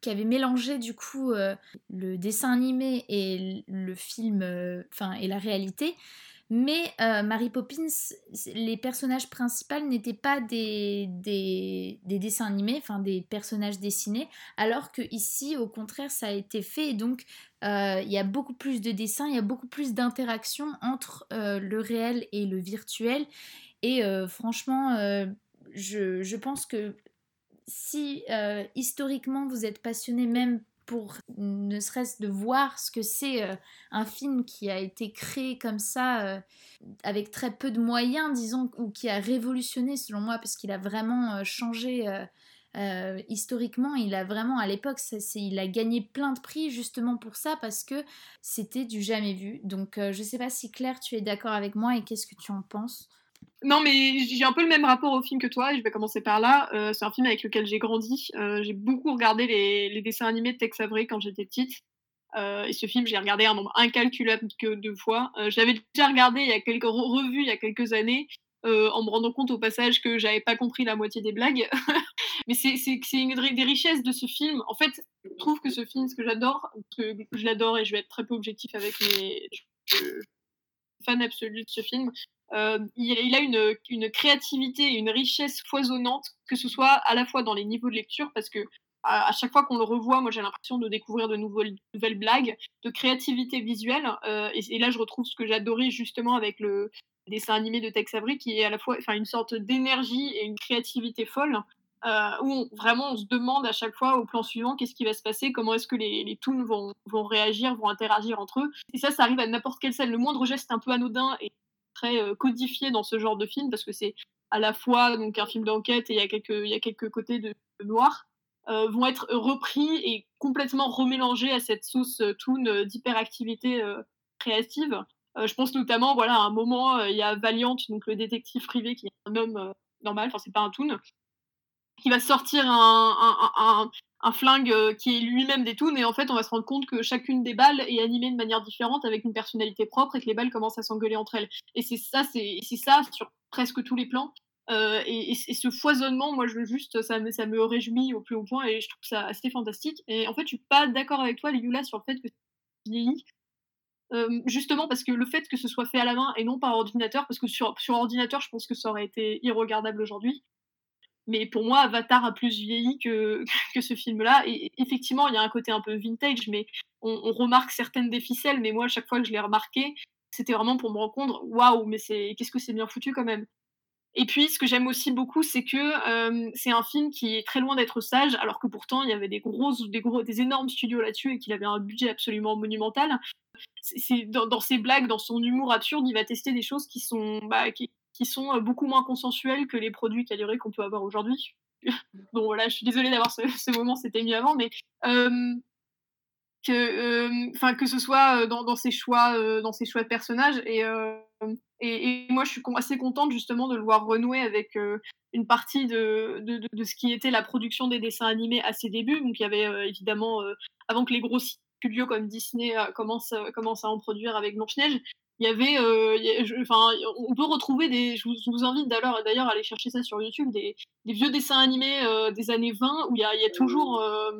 qui avait mélangé du coup le dessin animé et le film, enfin et la réalité. Mais euh, Mary Poppins, les personnages principaux n'étaient pas des, des, dessins animés, enfin des personnages dessinés, alors que ici, au contraire, ça a été fait. Donc, euh, il y a beaucoup plus de dessins, il y a beaucoup plus d'interaction entre euh, le réel et le virtuel. Et franchement, je, je, pense que si historiquement vous êtes passionné même pour ne serait-ce de voir ce que c'est euh, un film qui a été créé comme ça, euh, avec très peu de moyens, disons, ou qui a révolutionné selon moi, parce qu'il a vraiment euh, changé historiquement. Il a vraiment, à l'époque, il a gagné plein de prix justement pour ça, parce que c'était du jamais vu. Donc je sais pas si Claire, tu es d'accord avec moi et qu'est-ce que tu en penses? Non, mais j'ai un peu le même rapport au film que toi, et je vais commencer par là. Euh, c'est un film avec lequel j'ai grandi. Euh, j'ai beaucoup regardé les, dessins animés de Tex Avery quand j'étais petite. Euh, et ce film, j'ai regardé un nombre incalculable que de fois. J'avais déjà regardé il y a quelques revues il y a quelques années, en me rendant compte au passage que j'avais pas compris la moitié des blagues. mais c'est une des richesses de ce film. En fait, je trouve que ce film, ce que j'adore, que je l'adore et je vais être très peu objectif avec mes. fan absolu de ce film, euh, il, a une, créativité et une richesse foisonnante, que ce soit à la fois dans les niveaux de lecture, parce que à, chaque fois qu'on le revoit, moi j'ai l'impression de découvrir de nouvelles, blagues, de créativité visuelle. Euh, et, là, je retrouve ce que j'adorais justement avec le dessin animé de Tex Avery, qui est à la fois une sorte d'énergie et une créativité folle. Euh, où vraiment on se demande à chaque fois au plan suivant qu'est-ce qui va se passer, comment est-ce que les, les toons vont, vont réagir, vont interagir entre eux. Et ça, ça arrive à n'importe quelle scène. Le moindre geste un peu anodin et très euh, codifié dans ce genre de film parce que c'est à la fois donc un film d'enquête et il y a quelques il y a quelques côtés de, noir vont être repris et complètement remélangés à cette sauce toon d'hyperactivité créative. je pense notamment voilà à un moment il y a Valiant donc le détective privé qui est un homme normal, enfin c'est pas un toon, qui va sortir un, flingue euh, qui est lui-même des toons, et en fait, on va se rendre compte que chacune des balles est animée de manière différente, avec une personnalité propre, et que les balles commencent à s'engueuler entre elles. Et c'est ça, c'est ça sur presque tous les plans. Euh, et, ce foisonnement, moi, je juste, ça me, ça me réjouit au plus haut point, et je trouve ça assez fantastique. Et en fait, je suis pas d'accord avec toi, Yula, sur le fait que c'est vieilli. Euh, justement parce que le fait que ce soit fait à la main et non par ordinateur, parce que sur, sur ordinateur, je pense que ça aurait été irregardable aujourd'hui. Mais pour moi, Avatar a plus vieilli que, ce film-là. Et effectivement, il y a un côté un peu vintage, mais on, remarque certaines des ficelles. Mais moi, à chaque fois que je l'ai remarqué, c'était vraiment pour me rendre compte, waouh, mais c'est qu'est-ce que c'est bien foutu quand même. Et puis, ce que j'aime aussi beaucoup, c'est que euh, c'est un film qui est très loin d'être sage, alors que pourtant, il y avait des grosses, des gros, des énormes studios là-dessus et qu'il avait un budget absolument monumental. Dans, ses blagues, dans son humour absurde, il va tester des choses qui sont, bah, qui sont euh, beaucoup moins consensuels que les produits calibrés qu'on peut avoir aujourd'hui. bon voilà, je suis désolée d'avoir ce, moment, c'était mieux avant, mais euh, que, euh, que ce soit dans, dans, ses choix, dans ses choix de personnages et, et, moi je suis assez contente justement de le voir renouer avec une partie de, de, de, ce qui était la production des dessins animés à ses débuts. Donc il y avait évidemment avant que les gros studios comme Disney commencent, commencent à en produire avec Blanche-Neige, il y avait, euh, on peut retrouver des, je vous, invite d'ailleurs, d'ailleurs à aller chercher ça sur YouTube, des, vieux dessins animés euh, des années 20 où il y a, toujours euh,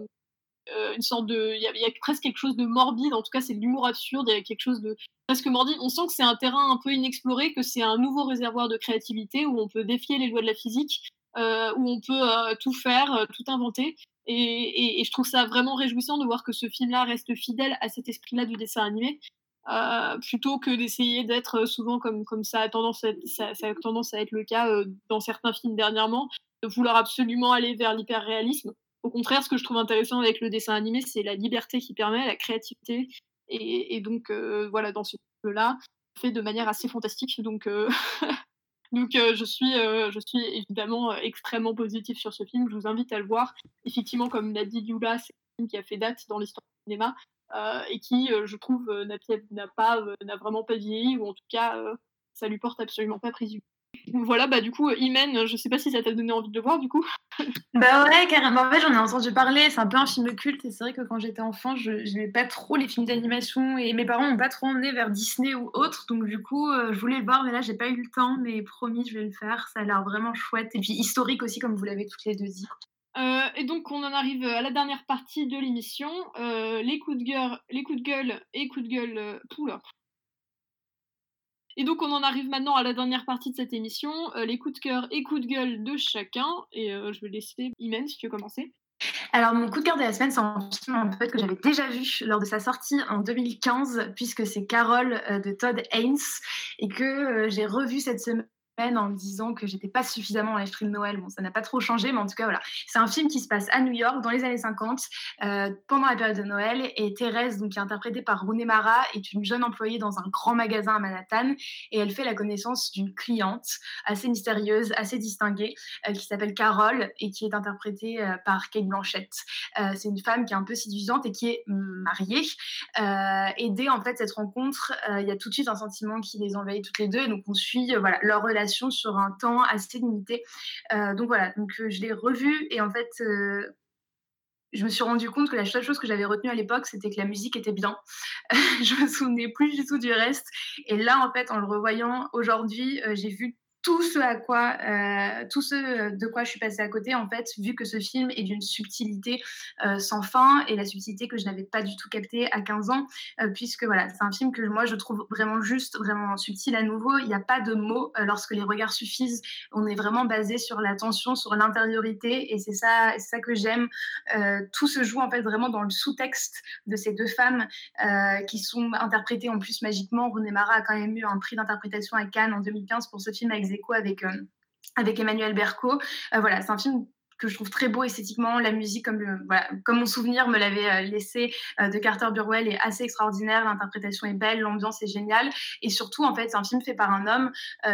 une sorte de, il y, a, presque quelque chose de morbide, en tout cas c'est de l'humour absurde, il y a quelque chose de presque morbide. On sent que c'est un terrain un peu inexploré, que c'est un nouveau réservoir de créativité où on peut défier les lois de la physique, où on peut tout faire, tout inventer. Et, je trouve ça vraiment réjouissant de voir que ce film-là reste fidèle à cet esprit-là du dessin animé. Euh, plutôt que d'essayer d'être euh, souvent comme, comme ça, a tendance à, ça, a tendance à être le cas euh, dans certains films dernièrement, de vouloir absolument aller vers l'hyper-réalisme. Au contraire, ce que je trouve intéressant avec le dessin animé, c'est la liberté qui permet, la créativité. Et, donc, voilà, dans ce film-là, fait de manière assez fantastique. Donc, donc je, suis, je suis évidemment extrêmement positif sur ce film. Je vous invite à le voir. Effectivement, comme l'a dit Yula, c'est un film qui a fait date dans l'histoire du cinéma. Euh, et qui, euh, je trouve, euh, n'a pas, n'a vraiment pas vieilli, ou en tout cas, ça lui porte absolument pas préjudice. Voilà, bah du coup, Imen, je sais pas si ça t'a donné envie de le voir du coup. bah ouais, carrément. En j'en ai entendu parler. C'est un peu un film culte. Et c'est vrai que quand j'étais enfant, je n'aimais pas trop les films d'animation. Et mes parents m'ont pas trop emmené vers Disney ou autre. Donc du coup, je voulais le voir, mais là, j'ai pas eu le temps. Mais promis, je vais le faire. Ça a l'air vraiment chouette. Et puis historique aussi, comme vous l'avez toutes les deux dit. Euh, et donc on en arrive à la dernière partie de l'émission, euh, les coups de gueule, les coups de gueule et coups de gueule. Euh, et donc on en arrive maintenant à la dernière partie de cette émission, les coups de cœur et coups de gueule de chacun. Et je vais laisser Imen si tu veux commencer. Alors mon coup de cœur de la semaine, c'est un film que j'avais déjà vu lors de sa sortie en 2015, puisque c'est Carole de Todd Haynes, et que j'ai revu cette semaine en me disant que j'étais pas suffisamment dans l'esprit de Noël. Bon, ça n'a pas trop changé, mais en tout cas, voilà. C'est un film qui se passe à New York dans les années 50, euh, pendant la période de Noël. Et Thérèse, donc, qui est interprétée par Rooney Mara, est une jeune employée dans un grand magasin à Manhattan. Et elle fait la connaissance d'une cliente assez mystérieuse, assez distinguée, euh, qui s'appelle Carole et qui est interprétée euh, par Kate Blanchett. c'est une femme qui est un peu séduisante et qui est mariée. et dès, en fait, cette rencontre, il y a tout de suite un sentiment qui les envahit toutes les deux. Donc, on suit voilà, leur relation sur un temps assez limité. Euh, donc voilà, donc euh, je l'ai revu et en fait euh, je me suis rendu compte que la seule chose que j'avais retenue à l'époque, c'était que la musique était bien. je me souvenais plus du tout du reste. Et là, en fait, en le revoyant aujourd'hui, j'ai vu tout ce à quoi, euh, tout ce de quoi je suis passée à côté, en fait, vu que ce film est d'une subtilité euh, sans fin et la subtilité que je n'avais pas du tout captée à 15 ans, euh, puisque voilà, c'est un film que moi je trouve vraiment juste, vraiment subtil à nouveau. Il n'y a pas de mots lorsque les regards suffisent. On est vraiment basé sur l'attention, sur l'intériorité, et c'est ça, c'est ça que j'aime. tout se joue en fait vraiment dans le sous-texte de ces deux femmes qui sont interprétées en plus magiquement. René Mara a quand même eu un prix d'interprétation à Cannes en 2015 pour ce film avec échos avec, euh, avec Emmanuel Berco. Euh, voilà, c'est un film que je trouve très beau esthétiquement. La musique, comme, euh, voilà, comme mon souvenir me l'avait laissé de Carter Burwell, est assez extraordinaire. L'interprétation est belle, l'ambiance est géniale. Et surtout, en fait, c'est un film fait par un homme,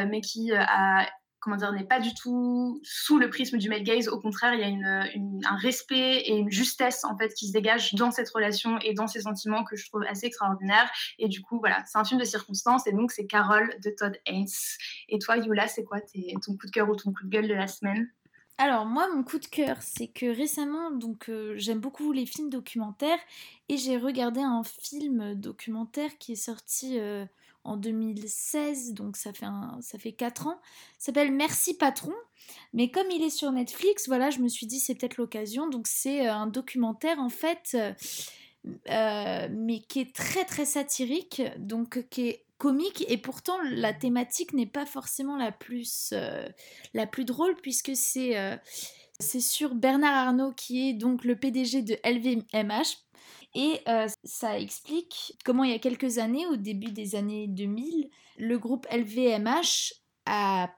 mais qui a comment dire, n'est pas du tout sous le prisme du male gaze. Au contraire, il y a un respect et une justesse en fait qui se dégage dans cette relation et dans ces sentiments que je trouve assez extraordinaires. Et du coup, voilà, c'est un film de circonstance et donc c'est Carole de Todd Haynes. Et toi, Yula, c'est quoi ton coup de cœur ou ton coup de gueule de la semaine? Alors moi mon coup de cœur c'est que récemment donc euh, j'aime beaucoup les films documentaires et j'ai regardé un film documentaire qui est sorti euh, en 2016, donc ça fait, ça fait 4 ans. s'appelle Merci Patron. Mais comme il est sur Netflix, voilà, je me suis dit c'est peut-être l'occasion. Donc c'est euh, un documentaire en fait, euh, euh, mais qui est très très satirique, donc qui est comique et pourtant la thématique n'est pas forcément la plus, la plus drôle puisque c'est c'est sur Bernard Arnault qui est donc le PDG de LVMH et euh, ça explique comment il y a quelques années, au début des années 2000, le groupe LVMH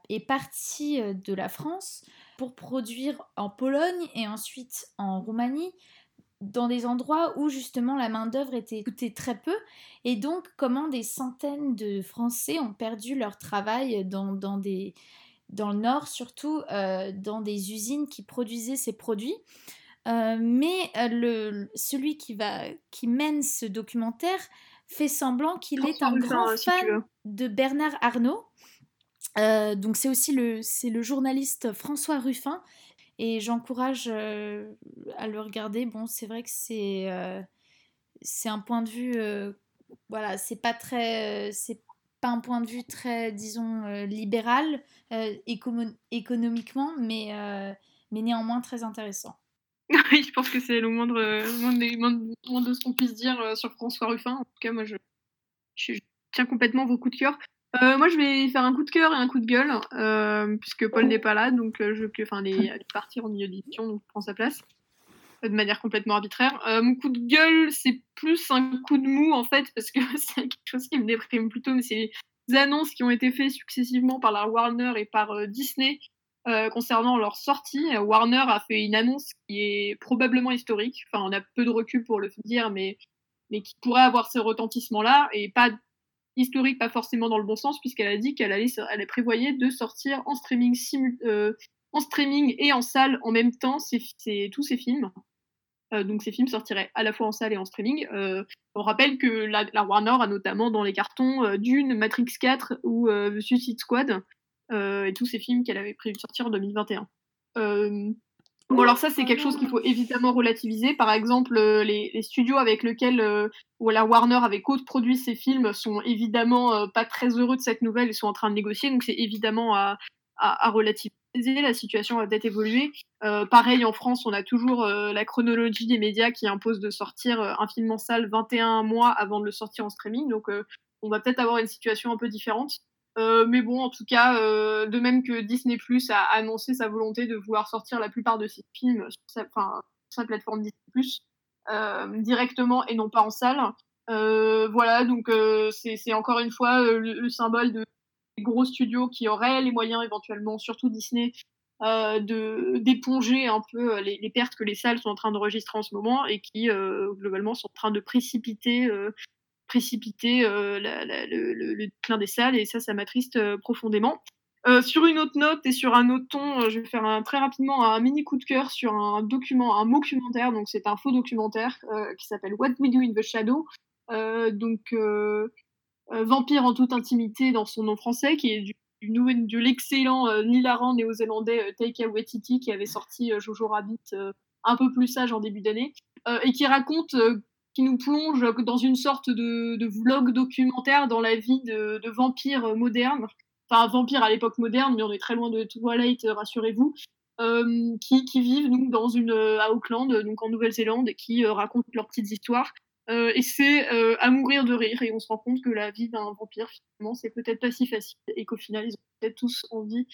est parti euh, de la France pour produire en Pologne et ensuite en Roumanie dans des endroits où justement la main-d'œuvre était coûtée très peu et donc comment des centaines de Français ont perdu leur travail dans, dans le nord surtout euh, dans des usines qui produisaient ces produits. Euh, mais euh, le, celui qui, va, qui mène ce documentaire fait semblant qu'il est un grand fan de Bernard Arnault. Euh, donc c'est aussi le, c'est le journaliste François Ruffin et j'encourage à le regarder. Bon, c'est vrai que c'est, c'est un point de vue, voilà, c'est pas très, c'est pas un point de vue très, disons, libéral économiquement, mais, mais néanmoins très intéressant. Oui, je pense que c'est le moindre, de ce qu'on puisse dire euh, sur François Ruffin. En tout cas, moi, je, tiens complètement vos coups de cœur. Euh, moi, je vais faire un coup de cœur et un coup de gueule, euh, puisque Paul n'est pas là, donc je enfin, il est partir au milieu d'édition, donc je prends sa place de manière complètement arbitraire. mon coup de gueule, c'est plus un coup de mou, en fait, parce que c'est quelque chose qui me déprime plutôt, mais c'est les annonces qui ont été faites successivement par la Warner et par Disney euh, concernant leur sortie. Warner a fait une annonce qui est probablement historique. Enfin, on a peu de recul pour le dire, mais, mais qui pourrait avoir ce retentissement-là et pas historique, pas forcément dans le bon sens, puisqu'elle a dit qu'elle allait, elle prévoyait de sortir en streaming, euh, en streaming et en salle en même temps c'est, tous ces films. Euh, donc ces films sortiraient à la fois en salle et en streaming. on rappelle que la, la, Warner a notamment dans les cartons Dune, Matrix 4 ou Suicide Squad et tous ces films qu'elle avait prévu de sortir en 2021. Euh, bon, alors ça, c'est quelque chose qu'il faut évidemment relativiser. Par exemple, euh, les, studios avec lesquels la Warner avait co-produit ces films sont évidemment pas très heureux de cette nouvelle. Ils sont en train de négocier, donc c'est évidemment à, à, relativiser. La situation a peut-être évolué. pareil, en France, on a toujours la chronologie des médias qui impose de sortir un film en salle 21 mois avant de le sortir en streaming. Donc, on va peut-être avoir une situation un peu différente. Euh, mais bon, en tout cas, euh, de même que Disney Plus a annoncé sa volonté de vouloir sortir la plupart de ses films sur sa, plateforme Disney Plus euh, directement et non pas en salle. voilà, donc c'est encore une fois le, symbole de gros studios qui auraient les moyens éventuellement, surtout Disney, de d'éponger un peu les, les, pertes que les salles sont en train d'enregistrer en ce moment et qui globalement sont en train de précipiter précipiter euh, le, le, des salles et ça, ça m'attriste euh, profondément. Euh, sur une autre note et sur un autre ton, je vais faire très rapidement un mini coup de cœur sur un document, un documentaire. Donc c'est un faux documentaire qui s'appelle What We Do in the Shadow. donc vampire en toute intimité dans son nom français, qui est du, du de l'excellent hilarant néo-zélandais Taika Waititi qui avait sorti Jojo Rabbit un peu plus sage en début d'année et qui raconte qui nous plonge dans une sorte de, vlog documentaire dans la vie de, vampires modernes, enfin vampires à l'époque moderne, mais on est très loin de Twilight, rassurez-vous, euh, qui, vivent donc à Auckland, donc en Nouvelle-Zélande, et qui euh, racontent leurs petites histoires. Euh, et c'est à mourir de rire, et on se rend compte que la vie d'un vampire, finalement, c'est peut-être pas si facile, et qu'au final, ils ont peut-être tous envie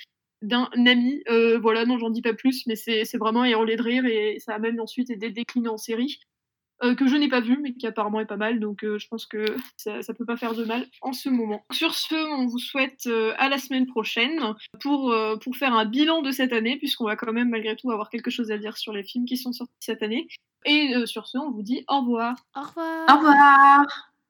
d'un ami. voilà, non, j'en dis pas plus, mais c'est vraiment à hurler de rire, et ça amène ensuite des déclinés en série. Euh, que je n'ai pas vu, mais qui apparemment est pas mal. Donc euh, je pense que ça, ne peut pas faire de mal en ce moment. Sur ce, on vous souhaite euh, à la semaine prochaine pour, pour faire un bilan de cette année, puisqu'on va quand même malgré tout avoir quelque chose à dire sur les films qui sont sortis cette année. Et sur ce, on vous dit au revoir. Au revoir. Au revoir.